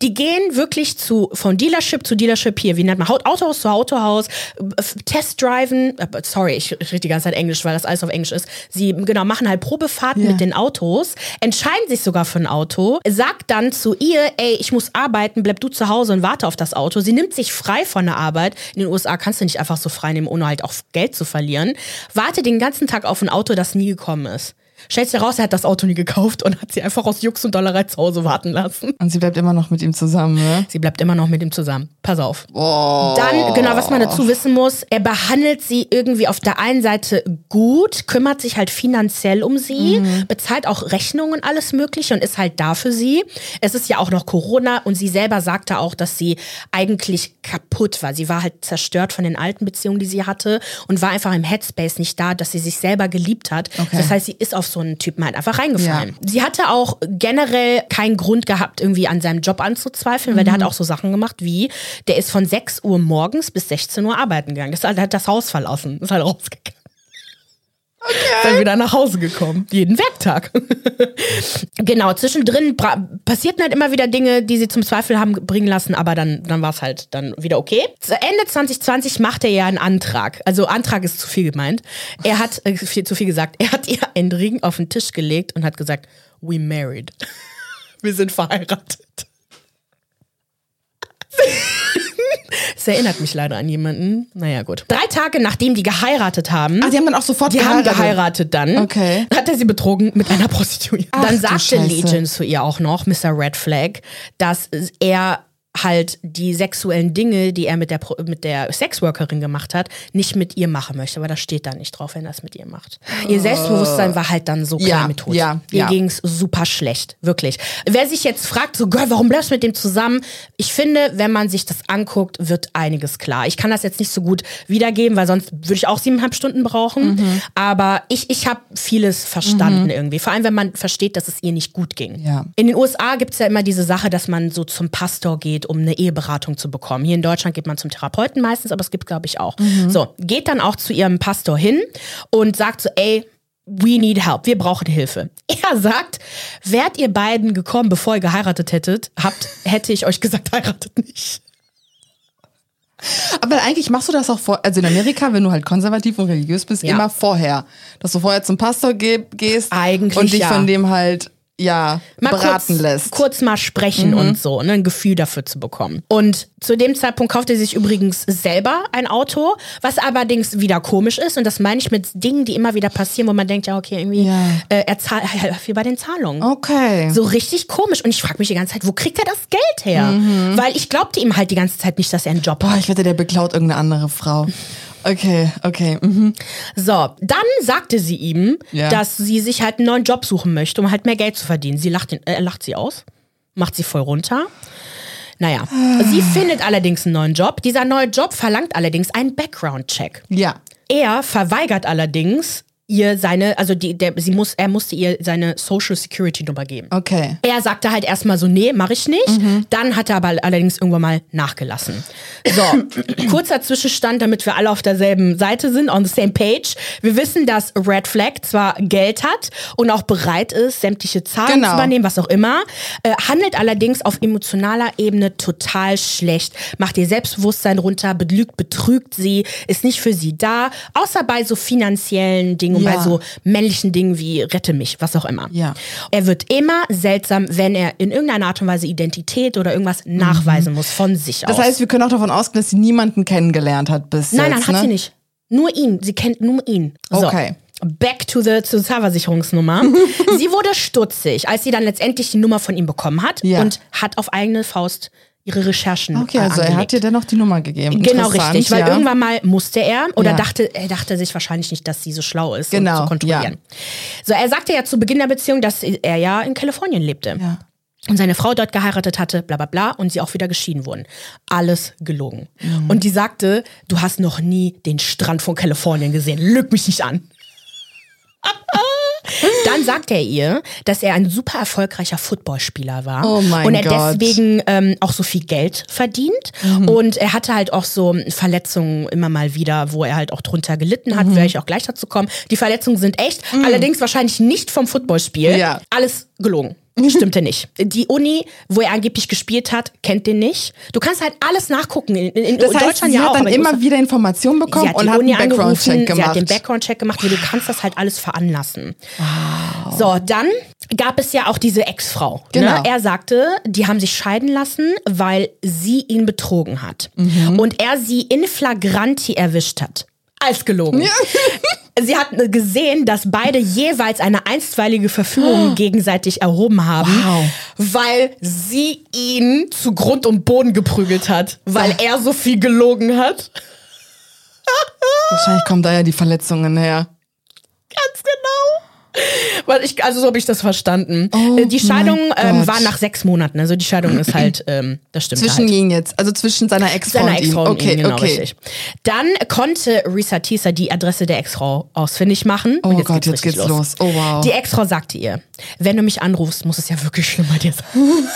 Die gehen wirklich zu, von Dealership zu Dealership hier, wie nennt man, Autohaus zu Autohaus, äh, Testdriven, äh, sorry, ich rede die ganze Zeit Englisch, weil das alles auf Englisch ist. Sie, genau, machen halt Probefahrten Ja. mit den Autos, entscheiden sich sogar für ein Auto, sagt dann zu ihr, ey, ich muss arbeiten, bleib du zu Hause und warte auf das Auto. Sie nimmt sich frei von der Arbeit. In den USA kannst du nicht einfach so frei nehmen, ohne halt auch Geld zu verlieren. Warte den ganzen Tag auf ein Auto, das nie gekommen ist. Stellt sich heraus, er hat das Auto nie gekauft und hat sie einfach aus Jux und Dollerei zu Hause warten lassen. Und sie bleibt immer noch mit ihm zusammen, ne? Sie bleibt immer noch mit ihm zusammen. Pass auf. Oh. Dann, genau, was man dazu wissen muss, er behandelt sie irgendwie auf der einen Seite gut, kümmert sich halt finanziell um sie, Mhm. bezahlt auch Rechnungen und alles Mögliche und ist halt da für sie. Es ist ja auch noch Corona und sie selber sagte auch, dass sie eigentlich kaputt war. Sie war halt zerstört von den alten Beziehungen, die sie hatte und war einfach im Headspace nicht da, dass sie sich selber geliebt hat. Okay. Das heißt, sie ist auf so einen Typen halt einfach reingefallen. Sie hatte auch generell keinen Grund gehabt, irgendwie an seinem Job anzuzweifeln, weil der hat auch so Sachen gemacht wie, der ist von 6 Uhr morgens bis 16 Uhr arbeiten gegangen. Das, der hat das Haus verlassen, ist halt rausgegangen. Ist dann wieder nach Hause gekommen. Jeden Werktag. [laughs] genau, zwischendrin passierten halt immer wieder Dinge, die sie zum Zweifel haben bringen lassen, aber dann, dann war es halt dann wieder okay. Zu Ende 2020 machte er ja einen Antrag. Also Antrag ist zu viel gemeint. Er hat äh, viel, zu viel gesagt. Er hat ihr einen Ring auf den Tisch gelegt und hat gesagt, we married. [laughs] Wir sind verheiratet. [laughs] Es erinnert mich leider an jemanden. Naja, gut. Drei Tage nachdem die geheiratet haben, Ach, die haben dann auch sofort die haben geheiratet. geheiratet dann. Okay. Hat er sie betrogen mit einer Prostituierten. Ach, dann sagte. Legion zu ihr auch noch, Mr. Red Flag, dass er halt die sexuellen Dinge, die er mit der, mit der Sexworkerin gemacht hat, nicht mit ihr machen möchte. Aber das steht da nicht drauf, wenn er es mit ihr macht. Ihr Selbstbewusstsein war halt dann so Ja, klein mit tot. ja, ihr ja. ging's super schlecht, wirklich. Wer sich jetzt fragt, so, Girl, warum bleibst du mit dem zusammen? Ich finde, wenn man sich das anguckt, wird einiges klar. Ich kann das jetzt nicht so gut wiedergeben, weil sonst würde ich auch siebeneinhalb Stunden brauchen. Mhm. Aber ich, ich habe vieles verstanden irgendwie. Vor allem, wenn man versteht, dass es ihr nicht gut ging. Ja. In den USA gibt es ja immer diese Sache, dass man so zum Pastor geht, um eine Eheberatung zu bekommen. Hier in Deutschland geht man zum Therapeuten meistens, aber es gibt, glaube ich, auch. So, geht dann auch zu ihrem Pastor hin und sagt so, ey, We need help. Wir brauchen Hilfe. [laughs] Er sagt, wärt ihr beiden gekommen, bevor ihr geheiratet hättet, habt, hätte ich euch gesagt, [laughs] heiratet nicht. Aber eigentlich machst du das auch vor, also in Amerika, wenn du halt konservativ und religiös bist, Ja. immer vorher. Dass du vorher zum Pastor ge gehst Eigentlich und dich ja. von dem halt, ja, mal beraten kurz, lässt. kurz mal sprechen und so, ne, ein Gefühl dafür zu bekommen. Und zu dem Zeitpunkt kauft er sich übrigens selber ein Auto, was allerdings wieder komisch ist. Und das meine ich mit Dingen, die immer wieder passieren, wo man denkt, ja, okay, irgendwie, Ja. äh, er zahlt [laughs] wie bei den Zahlungen. Okay. So richtig komisch. Und ich frage mich die ganze Zeit, wo kriegt er das Geld her? Mhm. Weil ich glaubte ihm halt die ganze Zeit nicht, dass er einen Job Boah, hat. ich wette, der beklaut irgendeine andere Frau. Okay, okay. Mhm. So, dann sagte sie ihm, Ja. dass sie sich halt einen neuen Job suchen möchte, um halt mehr Geld zu verdienen. Sie lacht, ihn, äh, lacht sie aus, macht sie voll runter. Naja, sie findet allerdings einen neuen Job. Dieser neue Job verlangt allerdings einen Background-Check. Ja. Er verweigert allerdings ihr seine, also die, der, sie muss, er musste ihr seine Social Security Nummer geben. Okay. Er sagte halt erstmal so, nee, mache ich nicht. Dann hat er aber allerdings irgendwann mal nachgelassen. So, [coughs] kurzer Zwischenstand, damit wir alle auf derselben Seite sind, on the same page. Wir wissen, dass Red Flag zwar Geld hat und auch bereit ist, sämtliche Zahlen Genau. zu übernehmen, was auch immer, äh, handelt allerdings auf emotionaler Ebene total schlecht, macht ihr Selbstbewusstsein runter, belügt, betrügt sie, ist nicht für sie da, außer bei so finanziellen Dingen und Ja. bei so männlichen Dingen wie rette mich, was auch immer. Ja. Er wird immer seltsam, wenn er in irgendeiner Art und Weise Identität oder irgendwas nachweisen muss von sich Mhm. Das aus. heißt, wir können auch davon ausgehen, dass sie niemanden kennengelernt hat bis nein, jetzt, nein, hat ne? sie nicht. Nur ihn. Sie kennt nur ihn. So. Okay. Back to the zur Zahlversicherungsnummer. [laughs] sie wurde stutzig, als sie dann letztendlich die Nummer von ihm bekommen hat Ja. und hat auf eigene Faust ihre Recherchen Okay, äh, also er angelegt. hat dir dennoch die Nummer gegeben. Genau, richtig. Weil ja. irgendwann mal musste er oder Ja. dachte, er dachte sich wahrscheinlich nicht, dass sie so schlau ist, Genau, um zu kontrollieren. So, er sagte ja zu Beginn der Beziehung, dass er ja in Kalifornien lebte. Ja. Und seine Frau dort geheiratet hatte, bla bla bla, und sie auch wieder geschieden wurden. Alles gelogen. Mhm. Und die sagte, du hast noch nie den Strand von Kalifornien gesehen. Lüg mich nicht an. [laughs] Dann sagt er ihr, dass er ein super erfolgreicher Footballspieler war. Oh mein und er Gott. Mhm. deswegen ähm, auch so viel Geld verdient. Und er hatte halt auch so Verletzungen immer mal wieder, wo er halt auch drunter gelitten Mhm. hat, werde ich auch gleich dazu kommen. Die Verletzungen sind echt, allerdings wahrscheinlich nicht vom Footballspiel. Ja. Alles gelogen. Stimmte nicht. Die Uni, wo er angeblich gespielt hat, kennt den nicht. Du kannst halt alles nachgucken. In, in Das heißt, Deutschland sie ja hat auch. dann immer wieder Informationen bekommen und hat Uni einen Background-Check angerufen, sie gemacht. hat den Background-Check gemacht, nur du kannst das halt alles veranlassen. So, dann gab es ja auch diese Ex-Frau. Genau. Ne? Er sagte, die haben sich scheiden lassen, weil sie ihn betrogen hat. Mhm. Und er sie in flagranti erwischt hat. Als gelogen. [laughs] Sie hat gesehen, dass beide jeweils eine einstweilige Verfügung gegenseitig erhoben haben, Wow. weil sie ihn zu Grund und Boden geprügelt hat, weil er so viel gelogen hat. Wahrscheinlich kommen da ja die Verletzungen her. Ganz genau. [laughs] Weil ich, also so habe ich das verstanden. Oh Äh, die Scheidung ähm, war nach sechs Monaten. Also die Scheidung ist halt, [clears throat] ähm, das stimmt Zwischen halt. ihnen jetzt, also zwischen seiner Ex-Frau Seiner und ihm. Ex-Frau und Okay, ihm, genau, okay. richtig. Dann konnte Risa Tisa die Adresse der Ex-Frau ausfindig machen. Oh Und Gott, jetzt richtig geht's los. Oh wow. Die Ex-Frau sagte ihr, wenn du mich anrufst, muss es ja wirklich schlimm bei dir sein. [laughs]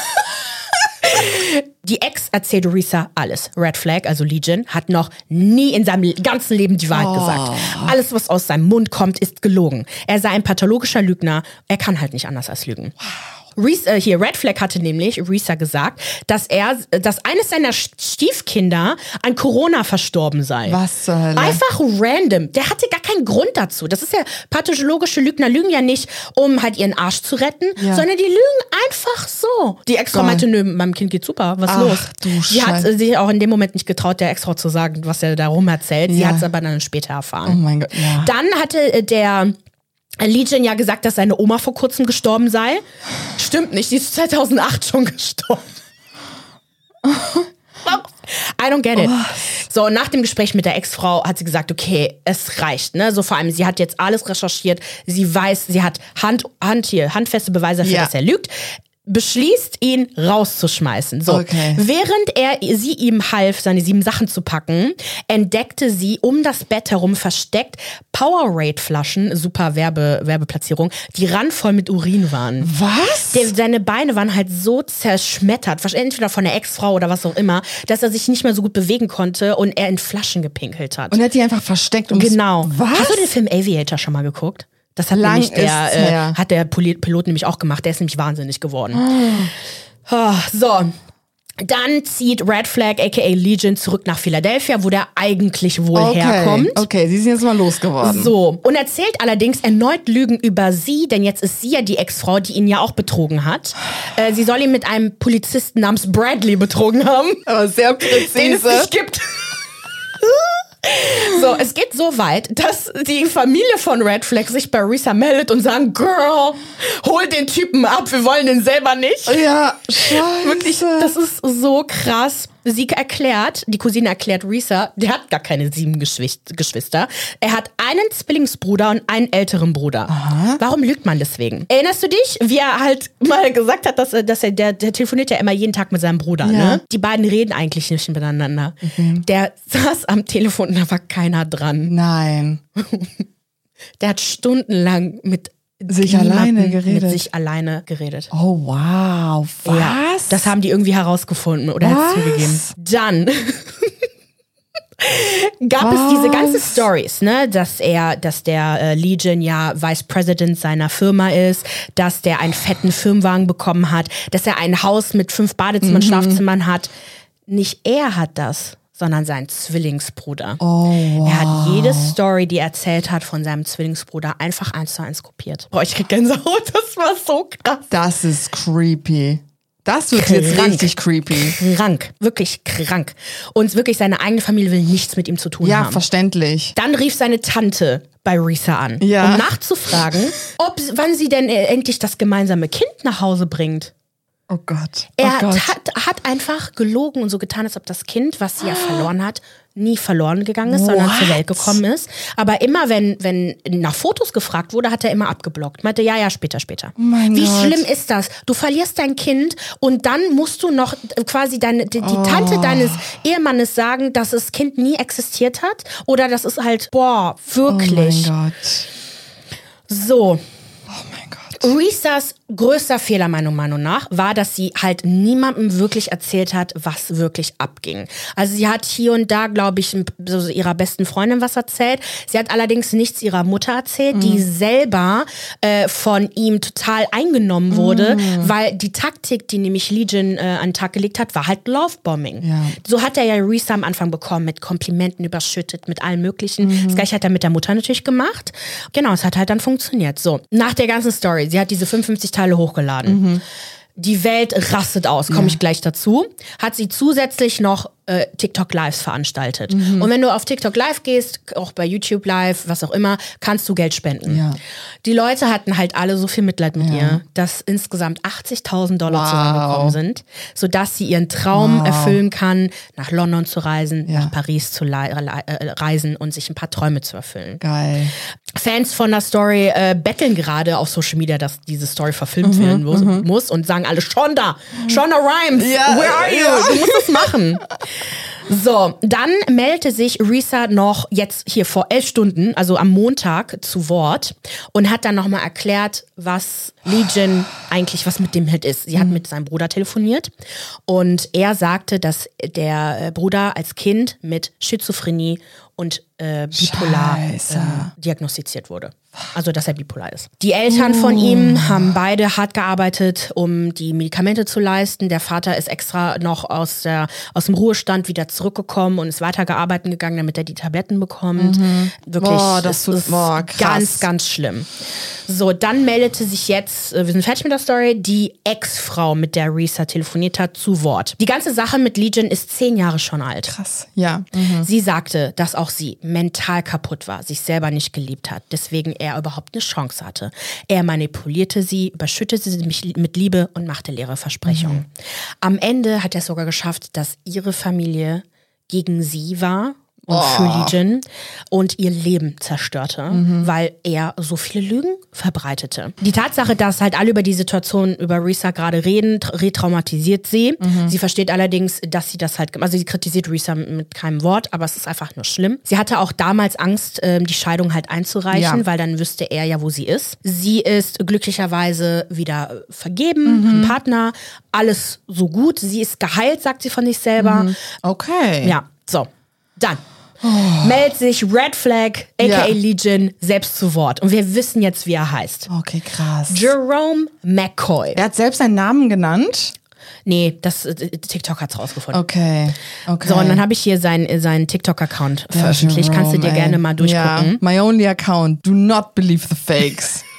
Die Ex erzählte Risa alles. Red Flag, also Legion, hat noch nie in seinem ganzen Leben die Oh. Wahrheit gesagt. Alles, was aus seinem Mund kommt, ist gelogen. Er sei ein pathologischer Lügner. Er kann halt nicht anders als lügen. Reese, äh, hier, Red Flag hatte nämlich Risa gesagt, dass er, dass eines seiner Stiefkinder an Corona verstorben sei. Was zur Hölle? Einfach random. Der hatte gar keinen Grund dazu. Das ist ja pathologische Lügner lügen ja nicht, um halt ihren Arsch zu retten, Ja. sondern die lügen einfach so. Die Ex-Frau meinte, nö, meinem Kind geht super, was Ach, los? du Sie hat Scheiße. äh, sich auch in dem Moment nicht getraut, der Ex-Frau zu sagen, was er da rum erzählt. Sie Ja. hat es aber dann später erfahren. Oh mein Gott, ja. Dann hatte äh, der Legion ja gesagt, dass seine Oma vor kurzem gestorben sei. Stimmt nicht, die ist 2008 schon gestorben. [laughs] I don't get it. So, nach dem Gespräch mit der Ex-Frau hat sie gesagt, okay, es reicht, ne? So vor allem, sie hat jetzt alles recherchiert, sie weiß, sie hat Hand, Hand hier, handfeste Beweise dafür, Ja. dass er lügt. Beschließt, ihn rauszuschmeißen. So, Okay. während er sie ihm half, seine sieben Sachen zu packen, entdeckte sie um das Bett herum versteckt Powerade-Flaschen, super Werbe, Werbeplatzierung, die randvoll mit Urin waren. Was? Der, seine Beine waren halt so zerschmettert, wahrscheinlich entweder von der Ex-Frau oder was auch immer, dass er sich nicht mehr so gut bewegen konnte und er in Flaschen gepinkelt hat. und er hat die einfach versteckt. Um genau. Was? Hast du den Film Aviator schon mal geguckt? Das hat Lang nämlich der, äh, hat der Pilot nämlich auch gemacht. Der ist nämlich wahnsinnig geworden. Ah, So. Dann zieht Red Flag, aka Legion, zurück nach Philadelphia, wo der eigentlich wohl okay. herkommt. Okay, sie sind jetzt mal losgeworden. So, und erzählt allerdings erneut Lügen über sie, denn jetzt ist sie ja die Ex-Frau, die ihn ja auch betrogen hat. Äh, sie soll ihn mit einem Polizisten namens Bradley betrogen haben, Aber sehr den es präzise. nicht gibt. So, es geht so weit, dass die Familie von Red Flag sich bei Risa meldet und sagen, Girl, hol den Typen ab, wir wollen den selber nicht. Ja, scheiße. Wirklich, das ist so krass. Sie erklärt, die Cousine erklärt Risa, der hat gar keine sieben Geschwist- Geschwister. Er hat einen Zwillingsbruder und einen älteren Bruder. Warum lügt man deswegen? Erinnerst du dich, wie er halt [laughs] mal gesagt hat, dass, er- dass er, der, der telefoniert ja immer jeden Tag mit seinem Bruder, Ja. ne? Die beiden reden eigentlich nicht miteinander. Der [laughs] saß am Telefon und da war keiner dran. Nein. [laughs] Der hat stundenlang mit Sich alleine geredet. Mit sich alleine geredet. Oh, wow. Was? Ja, das haben die irgendwie herausgefunden oder hat es Was? zugegeben. Dann [laughs] gab es diese ganzen Stories, ne, dass er, dass der äh, Legion ja Vice President seiner Firma ist, dass der einen fetten Firmenwagen bekommen hat, dass er ein Haus mit fünf Badezimmern, Mhm. Schlafzimmern hat. Nicht er hat das, sondern sein Zwillingsbruder. Oh, wow. Er hat jede Story, die er erzählt hat von seinem Zwillingsbruder, einfach eins zu eins kopiert. Boah, ich krieg Gänsehaut, [laughs] das war so krass. Das ist creepy. Das wird jetzt Krank. richtig creepy. krank, wirklich krank. Und wirklich seine eigene Familie will nichts mit ihm zu tun Ja, haben. verständlich. Dann rief seine Tante bei Risa an, Ja. um nachzufragen, ob wann sie denn äh, endlich das gemeinsame Kind nach Hause bringt. Oh Gott. Er oh Gott. hat, hat einfach gelogen und so getan, als ob das Kind, was sie ja verloren hat, nie verloren gegangen ist, sondern What? zur Welt gekommen ist. Aber immer, wenn, wenn nach Fotos gefragt wurde, hat er immer abgeblockt. Meinte, ja, ja, später, später. mein Wie Gott. schlimm ist das? Du verlierst dein Kind und dann musst du noch quasi deine, die, die Oh. Tante deines Ehemannes sagen, dass das Kind nie existiert hat? Oder das ist halt, boah, Oh mein wirklich. Gott. so. Oh mein Gott. Risas größter Fehler meiner Meinung nach war, dass sie halt niemandem wirklich erzählt hat, was wirklich abging. Also sie hat hier und da, glaube ich, so ihrer besten Freundin was erzählt. Sie hat allerdings nichts ihrer Mutter erzählt, die selber äh, von ihm total eingenommen wurde, weil die Taktik, die nämlich Legion äh, an den Tag gelegt hat, war halt Lovebombing. Ja. So hat er ja Risa am Anfang bekommen, mit Komplimenten überschüttet, mit allem Möglichen. Das gleiche hat er mit der Mutter natürlich gemacht. Genau, es hat halt dann funktioniert. So, nach der ganzen Story, sie hat diese 55 Teile hochgeladen. Die Welt rastet aus, komme ich gleich dazu. Hat sie zusätzlich noch äh, TikTok Lives veranstaltet. Mhm. Und wenn du auf TikTok Live gehst, auch bei YouTube Live, was auch immer, kannst du Geld spenden. Ja. Die Leute hatten halt alle so viel Mitleid mit ihr, dass insgesamt 80.000 Dollar Wow. zusammengekommen sind, sodass sie ihren Traum erfüllen kann, nach London zu reisen, Ja. nach Paris zu lei- äh, reisen und sich ein paar Träume zu erfüllen. Geil. Fans von der Story äh, betteln gerade auf Social Media, dass diese Story verfilmt Mhm, werden muss, muss und sagen alle, Shonda, Shonda Rhimes, Ja, where are you? ja. Du musst das machen. [laughs] So, dann meldete sich Risa noch jetzt hier vor elf Stunden, also am Montag, zu Wort und hat dann nochmal erklärt, was Legion eigentlich, was mit dem halt ist. Sie hat mit seinem Bruder telefoniert und er sagte, dass der äh, Bruder als Kind mit Schizophrenie und äh, bipolar ähm, diagnostiziert wurde. Also, dass er bipolar ist. Die Eltern von ihm haben beide hart gearbeitet, um die Medikamente zu leisten. Der Vater ist extra noch aus, der, aus dem Ruhestand wieder zurückgekommen und ist weitergearbeitet gegangen, damit er die Tabletten bekommt. Wirklich, Boah, das tut- ist boah, ganz, ganz schlimm. So, dann meldete sich jetzt, äh, wir sind fertig mit der Story, die Ex-Frau, mit der Risa telefoniert hat, zu Wort. Die ganze Sache mit Legion ist zehn Jahre schon alt. Krass. Ja. Sie sagte, dass auch sie mental kaputt war, sich selber nicht geliebt hat, deswegen er überhaupt eine Chance hatte. Er manipulierte sie, überschüttete sie mich mit Liebe und machte leere Versprechungen. Am Ende hat er es sogar geschafft, dass ihre Familie gegen sie war und für Legion und ihr Leben zerstörte, weil er so viele Lügen verbreitete. Die Tatsache, dass halt alle über die Situation über Risa gerade reden, tra- retraumatisiert sie. Sie versteht allerdings, dass sie das halt, also sie kritisiert Risa mit keinem Wort, aber es ist einfach nur schlimm. Sie hatte auch damals Angst, ähm, die Scheidung halt einzureichen, Ja. weil dann wüsste er ja, wo sie ist. Sie ist glücklicherweise wieder äh, vergeben, ein Partner, alles so gut. Sie ist geheilt, sagt sie von sich selber. Okay. Ja, so. Dann meldet sich Red Flag, aka Ja. Legion, selbst zu Wort. Und wir wissen jetzt, wie er heißt. Okay, krass. Jerome McCoy. er hat selbst seinen Namen genannt. Nee, das äh, TikTok hat's rausgefunden. Okay. Okay. So, und dann habe ich hier seinen, seinen TikTok-Account Ja, veröffentlicht. Kannst du dir Jerome, gerne ey. mal durchgucken. Ja, my only account. Do not believe the fakes. [laughs]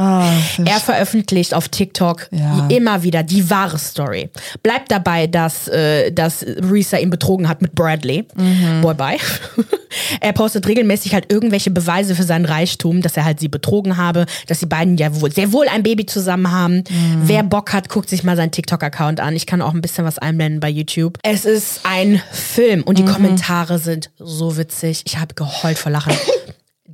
ah, Er veröffentlicht auf TikTok Ja. immer wieder die wahre Story. Bleibt dabei, dass, äh, dass Risa ihn betrogen hat mit Bradley. Mhm. Boy, bye. [laughs] er postet regelmäßig halt irgendwelche Beweise für seinen Reichtum, dass er halt sie betrogen habe, dass die beiden ja wohl, sehr wohl ein Baby zusammen haben. Mhm. Wer Bock hat, guckt sich mal seinen TikTok-Account an. Ich kann auch ein bisschen was einblenden bei YouTube. Es ist ein Film Mhm. und die Kommentare sind so witzig. Ich habe geheult vor Lachen. [laughs]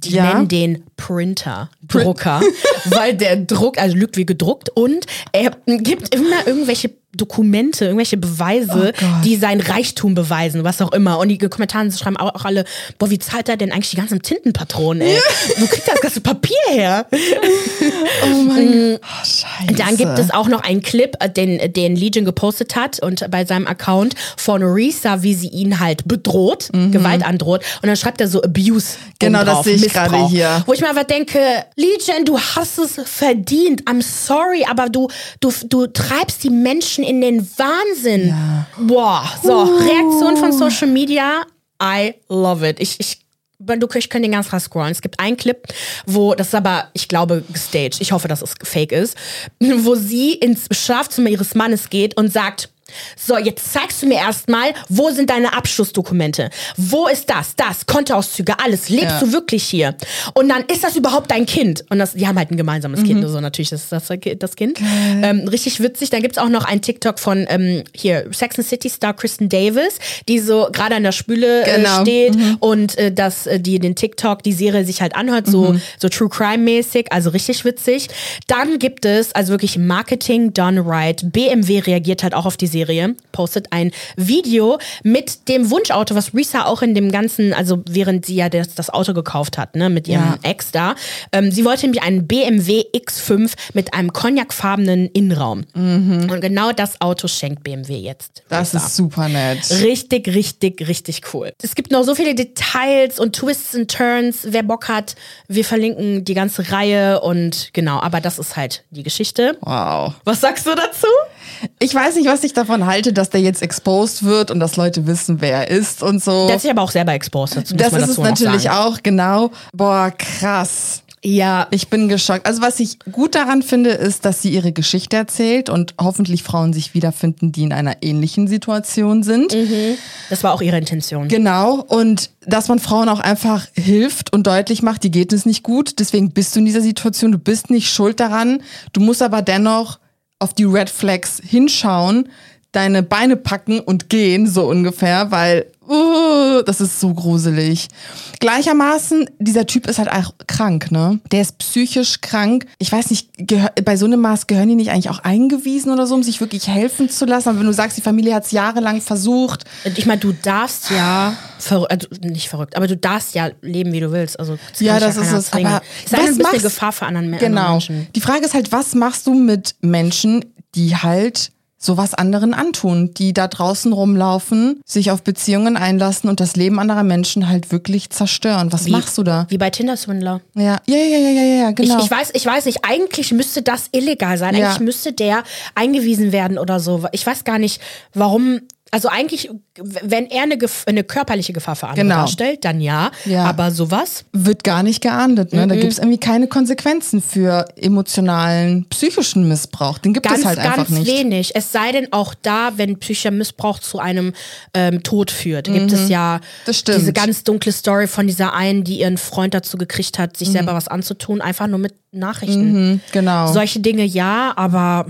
Die Ja. nennen den Printer, Drucker, [laughs] weil der Druck, also lügt wie gedruckt und er gibt immer irgendwelche Dokumente, irgendwelche Beweise, Oh die sein Reichtum beweisen, was auch immer. Und die Kommentare schreiben auch, alle, boah, wie zahlt er denn eigentlich die ganzen Tintenpatronen, ey? [laughs] Wo kriegt er das ganze Papier her? oh mein Gott. Oh, scheiße. Dann gibt es auch noch einen Clip, äh, den, den Legion gepostet hat und bei seinem Account von Risa, wie sie ihn halt bedroht, Gewalt androht. Und dann schreibt er so Abuse. Mhm. Genau, oben das drauf, sehe ich gerade hier. Wo ich mir aber denke, Legion, du hast es verdient. I'm sorry, aber du, du, du treibst die Menschen in den Wahnsinn. Boah, so, Reaktion von Social Media. I love it. Ich, ich du ich kann den ganz krass scrollen. Es gibt einen Clip, wo, das ist aber, ich glaube, gestaged. Ich hoffe, dass es fake ist. [laughs] Wo sie ins Schlafzimmer ihres Mannes geht und sagt, so, jetzt zeigst du mir erstmal, wo sind deine Abschlussdokumente? Wo ist das? Das, Kontoauszüge, alles. Lebst Ja. du wirklich hier? Und dann ist das überhaupt dein Kind? Und das, die haben halt ein gemeinsames Kind, also natürlich ist das das Kind. Ähm, richtig witzig. Dann gibt's auch noch ein TikTok von ähm, hier Sex and City Star Kristen Davis, die so gerade an der Spüle Genau. äh, steht und äh, dass äh, die den TikTok, die Serie sich halt anhört, so, so True Crime mäßig, also richtig witzig. Dann gibt es also wirklich Marketing done right. BMW reagiert halt auch auf die Serie, postet ein Video mit dem Wunschauto, was Risa auch in dem ganzen, also während sie ja das, das Auto gekauft hat, ne, mit ihrem Ja. Ex da. Ähm, sie wollte nämlich einen BMW X5 mit einem cognacfarbenen Innenraum. Und genau das Auto schenkt BMW jetzt. Das Risa. ist super nett. Richtig, richtig, richtig cool. Es gibt noch so viele Details und Twists and Turns. Wer Bock hat, wir verlinken die ganze Reihe und genau, aber das ist halt die Geschichte. Wow. Was sagst du dazu? Ich weiß nicht, was ich davon halte, dass der jetzt exposed wird und dass Leute wissen, wer er ist und so. Der hat sich aber auch selber exposed. dazu das ist es dazu noch natürlich auch, genau. Boah, krass. Ja. Ich bin geschockt. Also was ich gut daran finde, ist, dass sie ihre Geschichte erzählt und hoffentlich Frauen sich wiederfinden, die in einer ähnlichen Situation sind. Das war auch ihre Intention. Genau. Und dass man Frauen auch einfach hilft und deutlich macht, die geht es nicht gut. Deswegen bist du in dieser Situation. Du bist nicht schuld daran. Du musst aber dennoch auf die Red Flags hinschauen, deine Beine packen und gehen, so ungefähr, weil uh, das ist so gruselig. Gleichermaßen, dieser Typ ist halt auch krank, ne? Der ist psychisch krank. Ich weiß nicht, bei so einem Maß gehören die nicht eigentlich auch eingewiesen oder so, um sich wirklich helfen zu lassen? Aber wenn du sagst, die Familie hat es jahrelang versucht, Ich meine, du darfst ja, verrückt, also nicht verrückt, aber du darfst ja leben, wie du willst. Also das Ja, das ist keiner es. zwingen. Aber ist was ein bisschen machst- Gefahr für anderen, anderen Genau. Menschen. Die Frage ist halt, was machst du mit Menschen, die halt sowas anderen antun, die da draußen rumlaufen, sich auf Beziehungen einlassen und das Leben anderer Menschen halt wirklich zerstören? Was Wie- machst du da? Wie bei Tinder-Swindler. Ja, ja, ja, ja, ja, ja, genau. Ich, ich, weiß, ich weiß nicht, eigentlich müsste das illegal sein. Ja. Eigentlich müsste der eingewiesen werden oder so. Ich weiß gar nicht, warum. Also eigentlich, wenn er eine, Gef- eine körperliche Gefahr für andere Genau. darstellt, dann ja. Ja. Aber sowas? wird gar nicht geahndet. Ne? Da Mhm. gibt es irgendwie keine Konsequenzen für emotionalen, psychischen Missbrauch. Den gibt Ganz, es halt einfach ganz nicht. wenig. Es sei denn auch da, wenn psychischer Missbrauch zu einem ähm, Tod führt. Gibt es ja Mhm. Stimmt. diese ganz dunkle Story von dieser einen, die ihren Freund dazu gekriegt hat, Mhm. sich selber was anzutun, einfach nur mit Nachrichten. Hm, genau. Solche Dinge ja, aber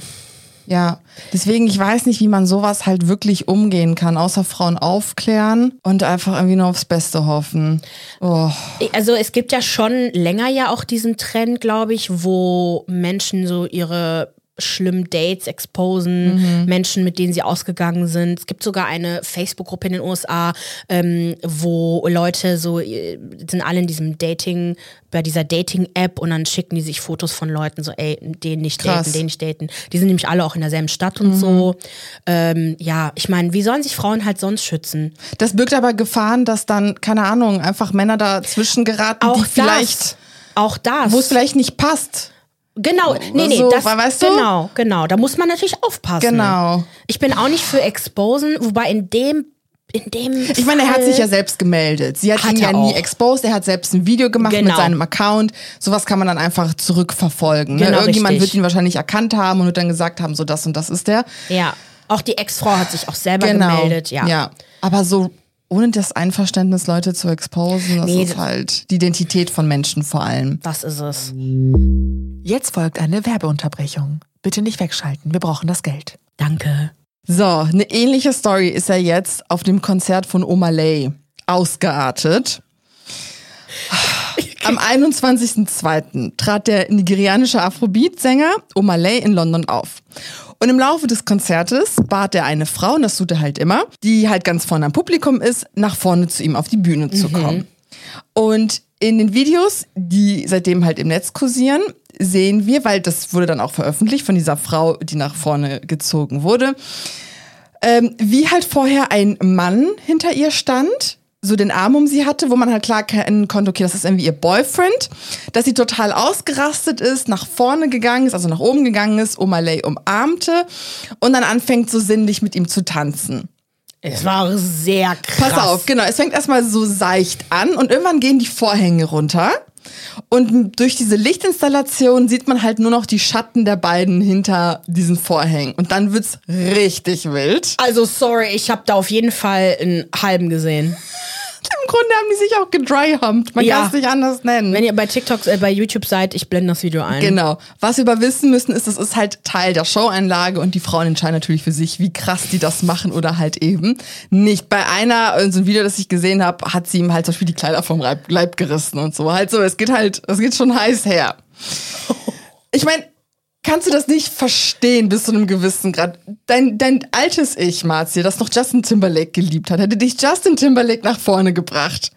Ja, deswegen, ich weiß nicht, wie man sowas halt wirklich umgehen kann, außer Frauen aufklären und einfach irgendwie nur aufs Beste hoffen. Oh. Also es gibt ja schon länger ja auch diesen Trend, glaube ich, wo Menschen so ihre schlimmen Dates exposen, Menschen, mit denen sie ausgegangen sind. Es gibt sogar eine Facebook-Gruppe in den USA, ähm, wo Leute so, äh, sind alle in diesem Dating, bei dieser Dating-App und dann schicken die sich Fotos von Leuten, so, ey, den nicht Krass. daten, den nicht daten. Die sind nämlich alle auch in derselben Stadt und so. Ähm, ja, ich meine, wie sollen sich Frauen halt sonst schützen? Das birgt aber Gefahren, dass dann, keine Ahnung, einfach Männer dazwischen geraten, die vielleicht, das. Auch das. wo es vielleicht nicht passt. Genau, nee, nee, So, das, weißt du? genau, genau. Da muss man natürlich aufpassen. Genau. Ich bin auch nicht für Exposen, wobei in dem, in dem Ich meine, er hat sich ja selbst gemeldet. Sie hat, Hat ihn ja nie exposed. Er hat selbst ein Video gemacht mit Genau. seinem Account. Sowas kann man dann einfach zurückverfolgen. Ne? Genau, Irgendjemand richtig. wird ihn wahrscheinlich erkannt haben und wird dann gesagt haben, so das und das ist der. Ja, auch die Ex-Frau hat sich auch selber Genau. gemeldet, ja. ja. Aber so ohne das Einverständnis Leute zu exposen, das Nee, ist halt die Identität von Menschen vor allem. Das ist es. Jetzt folgt eine Werbeunterbrechung. Bitte nicht wegschalten, wir brauchen das Geld. Danke. So, eine ähnliche Story ist ja jetzt auf dem Konzert von Oma Lay ausgeartet. [laughs] Am 21.02. trat der nigerianische Afrobeat-Sänger Oma Lay in London auf. Und im Laufe des Konzertes bat er eine Frau, und das tut er halt immer, die halt ganz vorne am Publikum ist, nach vorne zu ihm auf die Bühne zu kommen. Und in den Videos, die seitdem halt im Netz kursieren, sehen wir, weil das wurde dann auch veröffentlicht von dieser Frau, die nach vorne gezogen wurde, ähm, wie halt vorher ein Mann hinter ihr stand, so den Arm um sie hatte, wo man halt klar kennen konnte, okay, das ist irgendwie ihr Boyfriend, dass sie total ausgerastet ist, nach vorne gegangen ist, also nach oben gegangen ist, Oma Lay umarmte und dann anfängt so sinnlich mit ihm zu tanzen. Es war sehr krass. Pass auf, genau. Es fängt erstmal so seicht an und irgendwann gehen die Vorhänge runter. Und durch diese Lichtinstallation sieht man halt nur noch die Schatten der beiden hinter diesen Vorhängen. Und dann wird's richtig wild. Also sorry, ich habe da auf jeden Fall einen halben gesehen. Grunde haben die sich auch gedryhumped. Man Ja. kann es nicht anders nennen. Wenn ihr bei TikTok, äh, bei YouTube seid, ich blende das Video ein. Genau. Was wir aber wissen müssen, ist, das ist halt Teil der Showeinlage und die Frauen entscheiden natürlich für sich, wie krass die das machen oder halt eben nicht. Bei einer, in so einem Video, das ich gesehen habe, hat sie ihm halt zum Beispiel die Kleider vom Leib, Leib gerissen und so. Halt so, es geht halt, es geht schon heiß her. Ich meine, kannst du das nicht verstehen bis zu einem gewissen Grad? Dein, dein altes Ich, Marzi, das noch Justin Timberlake geliebt hat, hätte dich Justin Timberlake nach vorne gebracht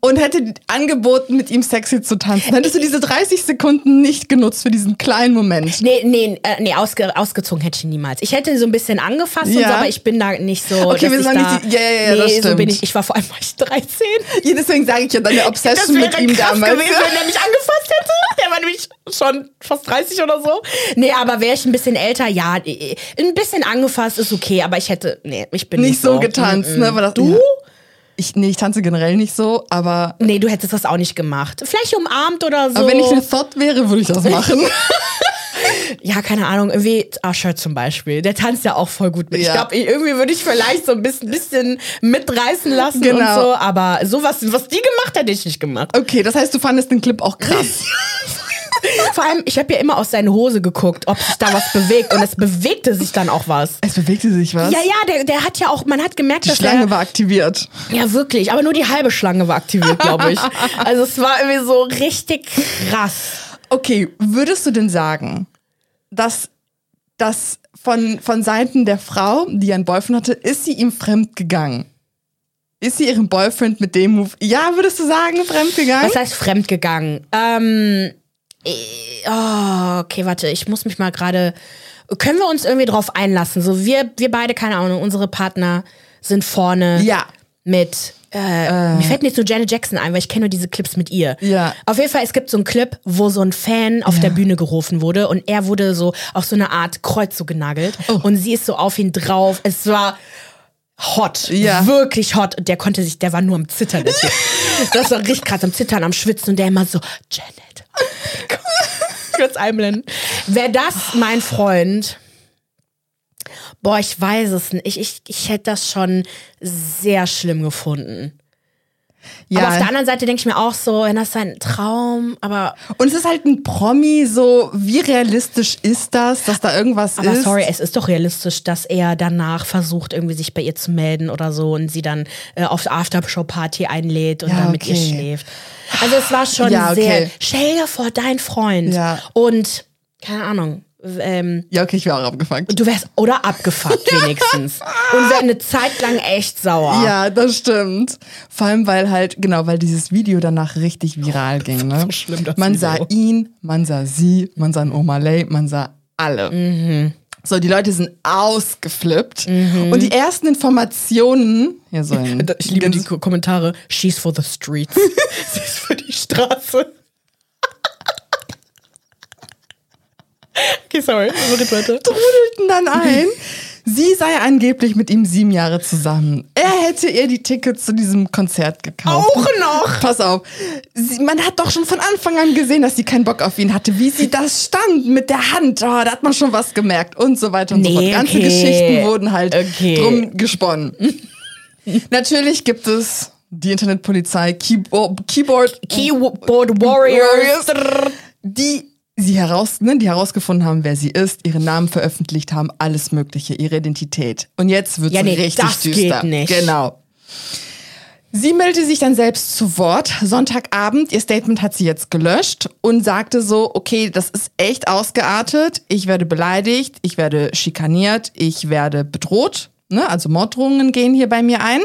und hätte angeboten, mit ihm sexy zu tanzen. Hättest du diese 30 Sekunden nicht genutzt für diesen kleinen Moment. Nee, nee, äh, nee ausge, ausgezogen hätte ich niemals. Ich hätte ihn so ein bisschen angefasst Ja. so, aber ich bin da nicht so. Okay, wir sagen nicht die- ja, ja, ja, nee, das so stimmt. bin ich. Ich war vor allem war ich 13. Ja, deswegen sage ich ja deine Obsession mit ihm krass damals. gewesen, wenn er mich angefasst hätte. Der war nämlich schon fast 30 oder so. Nee, aber wäre ich ein bisschen älter, ja, äh, ein bisschen angefasst ist okay, aber ich hätte, nee, ich bin nicht, Nicht so getanzt, Mm, ne? mm. Weil das- du? Ja. Ich, nee, ich tanze generell nicht so, aber, Nee, du hättest das auch nicht gemacht. Vielleicht umarmt oder so. aber wenn ich eine Thought wäre, würde ich das [laughs] machen. ja, keine Ahnung, irgendwie Usher zum Beispiel. Der tanzt ja auch voll gut mit. Ich Ja. glaube, irgendwie würde ich vielleicht so ein bisschen, bisschen mitreißen lassen und Genau. so, aber sowas, was die gemacht hat, hätte ich nicht gemacht. Okay, das heißt, du fandest den Clip auch krass. [laughs] Vor allem, ich habe ja immer aus seine Hose geguckt, ob sich da was bewegt und es bewegte sich dann auch was. Es bewegte sich was. Ja, ja, der, der hat ja auch, man hat gemerkt, Die dass Schlange er, war aktiviert. ja wirklich, aber nur die halbe Schlange war aktiviert, glaube ich. [laughs] Also es war irgendwie so richtig krass. Okay, würdest du denn sagen, dass das von, von Seiten der Frau, die einen Boyfriend hatte, ist sie ihm fremd gegangen? Ist sie ihrem Boyfriend mit dem Move, ja, würdest du sagen, fremd gegangen? Was heißt fremdgegangen? Ähm, äh, oh, okay, warte, ich muss mich mal gerade. Können wir uns irgendwie drauf einlassen? So, wir, wir beide, keine Ahnung, unsere Partner sind vorne Ja. mit. Äh, Mir fällt nicht so Janet Jackson ein, weil ich kenne nur diese Clips mit ihr. Ja. Auf jeden Fall, es gibt so einen Clip, wo so ein Fan auf der Bühne gerufen wurde und er wurde so auf so eine Art Kreuz so genagelt Oh. und sie ist so auf ihn drauf. Es war hot. Ja. Wirklich hot. Und der konnte sich, der war nur am Zittern. [laughs] Das war richtig krass am Zittern, am Schwitzen und der immer so, Janet. Es einblenden. Wäre das mein Freund? Boah, ich weiß es nicht. Ich, ich, ich hätte das schon sehr schlimm gefunden. Aber auf der anderen Seite denke ich mir auch so, wenn das ein Traum, aber, Und es ist halt ein Promi, so, wie realistisch ist das, dass da irgendwas aber ist? sorry, es ist doch realistisch, dass er danach versucht, irgendwie sich bei ihr zu melden oder so und sie dann äh, auf Aftershow-Party einlädt und Ja, dann mit ihr okay. schläft. Also es war schon Ja, okay. sehr, stell dir vor, dein Freund Ja. und, keine Ahnung, ähm, Ja, okay, ich wäre auch abgefuckt. du wärst, oder abgefuckt [laughs] wenigstens. und wär eine Zeit lang echt sauer. Ja, das stimmt. Vor allem, weil halt, genau, weil dieses Video danach richtig viral ging. Ne? so schlimm, das man sah ihn, man sah sie, man sah einen Omalay, man sah alle. Mhm. So, die Leute sind ausgeflippt. Und die ersten Informationen, ja, so [laughs] Ich liebe die Ko- Kommentare. She's for the streets. [laughs] Sie ist für die Straße. Okay, sorry. [laughs] Trudelten dann ein. Sie sei angeblich mit ihm sieben Jahre zusammen. Er hätte ihr die Tickets zu diesem Konzert gekauft. Auch noch? Pass auf. Sie, man hat doch schon von Anfang an gesehen, dass sie keinen Bock auf ihn hatte. Wie sie das stand mit der Hand, oh, da hat man schon was gemerkt und so weiter und so Nee, fort. Ganze okay. Geschichten wurden halt Okay. drum gesponnen. [laughs] Natürlich gibt es die Internetpolizei, Keyboard, Keyboard Keyboard Warriors. die sie heraus, ne, die herausgefunden haben, wer sie ist, ihren Namen veröffentlicht haben, alles Mögliche, ihre Identität. Und jetzt wird Ja, nee, richtig das düster. geht nicht. Genau. Sie meldete sich dann selbst zu Wort. Sonntagabend, ihr Statement hat sie jetzt gelöscht und sagte so, okay, das ist echt ausgeartet. Ich werde beleidigt, ich werde schikaniert, ich werde bedroht. Ne? Also Morddrohungen gehen hier bei mir ein.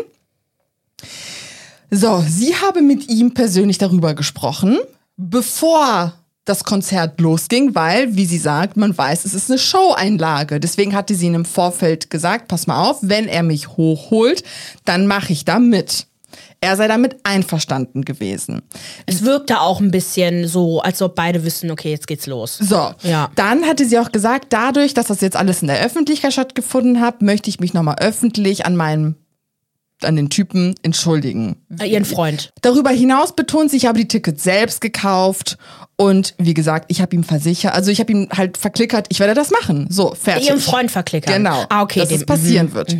So, sie habe mit ihm persönlich darüber gesprochen, bevor das Konzert losging, weil, wie sie sagt, man weiß, es ist eine Show-Einlage. Deswegen hatte sie ihm im Vorfeld gesagt, pass mal auf, wenn er mich hochholt, dann mache ich da mit. Er sei damit einverstanden gewesen. Es wirkte auch ein bisschen so, als ob beide wissen, okay, jetzt geht's los. So, Ja. dann hatte sie auch gesagt, dadurch, dass das jetzt alles in der Öffentlichkeit stattgefunden hat, möchte ich mich nochmal öffentlich an meinem, an den Typen entschuldigen. Äh, Ihren Freund. Darüber hinaus betont sie, ich habe die Tickets selbst gekauft und wie gesagt, ich habe ihm versichert, also ich habe ihm halt verklickert, ich werde das machen. So, fertig. Ihrem Freund verklickern. Genau. Ah, okay. Dass dem- es passieren mhm. wird.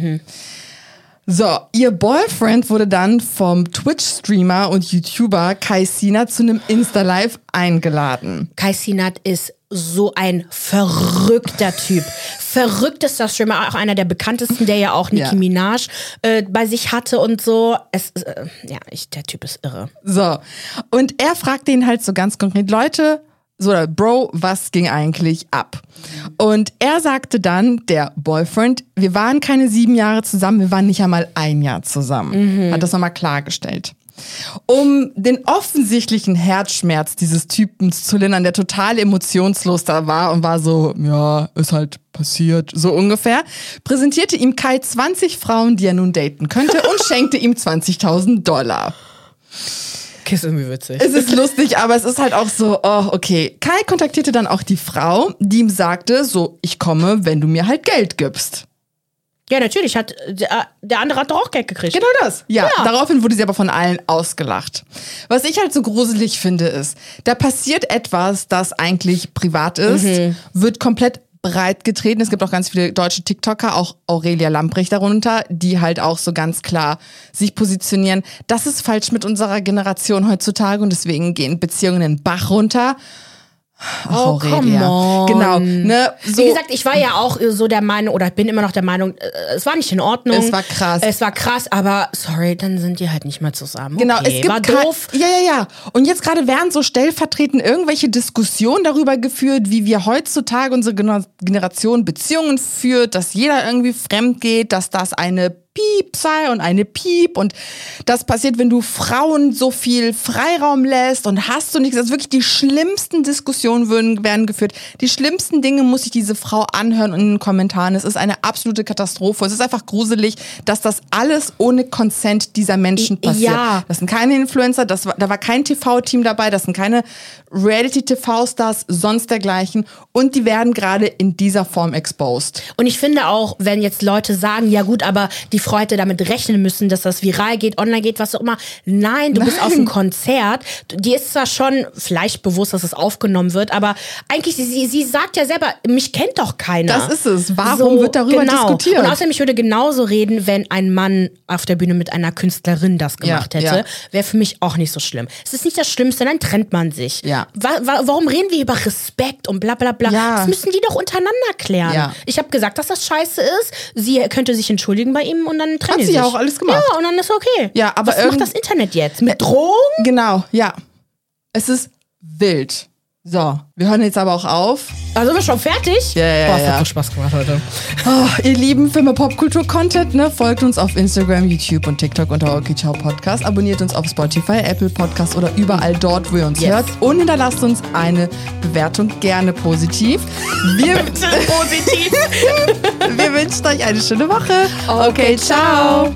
So, ihr Boyfriend wurde dann vom Twitch-Streamer und YouTuber Kai Sina zu einem Insta-Live eingeladen. Kai Sinat ist so ein verrückter Typ. Verrücktester Streamer, auch einer der bekanntesten, der ja auch Nicki Ja. Minaj äh, bei sich hatte und so. Es, äh, ja, ich, der Typ ist irre. So. Und er fragte ihn halt so ganz konkret, Leute, so, oder Bro, was ging eigentlich ab? Und er sagte dann, der Boyfriend, wir waren keine sieben Jahre zusammen, wir waren nicht einmal ein Jahr zusammen. Hat das nochmal klargestellt. Um den offensichtlichen Herzschmerz dieses Typens zu lindern, der total emotionslos da war und war so, ja, ist halt passiert, so ungefähr, präsentierte ihm Kai 20 Frauen, die er nun daten könnte und [laughs] schenkte ihm 20.000 Dollar. Okay, ist irgendwie witzig. Es ist lustig, aber es ist halt auch so, oh, okay. Kai kontaktierte dann auch die Frau, die ihm sagte, so, ich komme, wenn du mir halt Geld gibst. Ja, natürlich hat der, der andere hat doch auch Geld gekriegt. Genau das. Ja, Ja. daraufhin wurde sie aber von allen ausgelacht. Was ich halt so gruselig finde, ist, da passiert etwas, das eigentlich privat ist, Mhm. wird komplett breit getreten. Es gibt auch ganz viele deutsche TikToker, auch Aurelia Lamprecht darunter, die halt auch so ganz klar sich positionieren. Das ist falsch mit unserer Generation heutzutage und deswegen gehen Beziehungen den Bach runter. Ach, Oh, come on. Genau, ne? So, Wie gesagt, ich war ja auch so der Meinung, oder bin immer noch der Meinung, äh, es war nicht in Ordnung. Es war krass. Es war krass, aber sorry, dann sind die halt nicht mehr zusammen. Genau, okay, es gibt war doof. Ja, ja, ja. Und jetzt gerade werden so stellvertretend irgendwelche Diskussionen darüber geführt, wie wir heutzutage unsere Gener- Generation Beziehungen führt, dass jeder irgendwie fremd geht, dass das eine Piep sei und eine Piep und das passiert, wenn du Frauen so viel Freiraum lässt und hast du nichts. Also wirklich die schlimmsten Diskussionen würden, werden geführt. Die schlimmsten Dinge muss sich diese Frau anhören in den Kommentaren. Es ist eine absolute Katastrophe. Es ist einfach gruselig, dass das alles ohne Consent dieser Menschen passiert. Ja. Das sind keine Influencer, das war, da war kein TV-Team dabei, das sind keine Reality-TV-Stars, sonst dergleichen. Und die werden gerade in dieser Form exposed. Und ich finde auch, wenn jetzt Leute sagen, ja gut, aber die Frau hätte damit rechnen müssen, dass das viral geht, online geht, was auch immer. Nein, du bist auf einem Konzert. Dir ist zwar schon vielleicht bewusst, dass es aufgenommen wird, aber eigentlich, sie, sie, sagt ja selber, mich kennt doch keiner. Das ist es. Warum wird darüber genau. diskutiert? Und außerdem, ich würde genauso reden, wenn ein Mann auf der Bühne mit einer Künstlerin das gemacht Ja, hätte. ja. Wäre für mich auch nicht so schlimm. Es ist nicht das Schlimmste, dann trennt man sich. Ja. Wa wa warum reden wir über Respekt und bla bla bla? Ja. Das müssen die doch untereinander klären. Ich habe gesagt, dass das scheiße ist. Sie könnte sich entschuldigen bei ihm und dann trennen Hat sie sich. ja auch alles gemacht. Ja, und dann ist okay. Ja, aber Was macht das Internet jetzt? Mit Drohung? Genau, ja. Es ist wild. So, wir hören jetzt aber auch auf. Also sind wir schon fertig? Ja, ja, Boah, es ja. hat Spaß gemacht heute. Oh, ihr lieben Filme Popkultur Content, ne? Folgt uns auf Instagram, YouTube und TikTok unter Okay Ciao Podcast. Abonniert uns auf Spotify, Apple Podcast oder überall dort, wo ihr uns Yes. hört. Und hinterlasst uns eine Bewertung, gerne positiv. Wir, Positiv. [laughs] wir wünschen euch eine schöne Woche. Okay, ciao.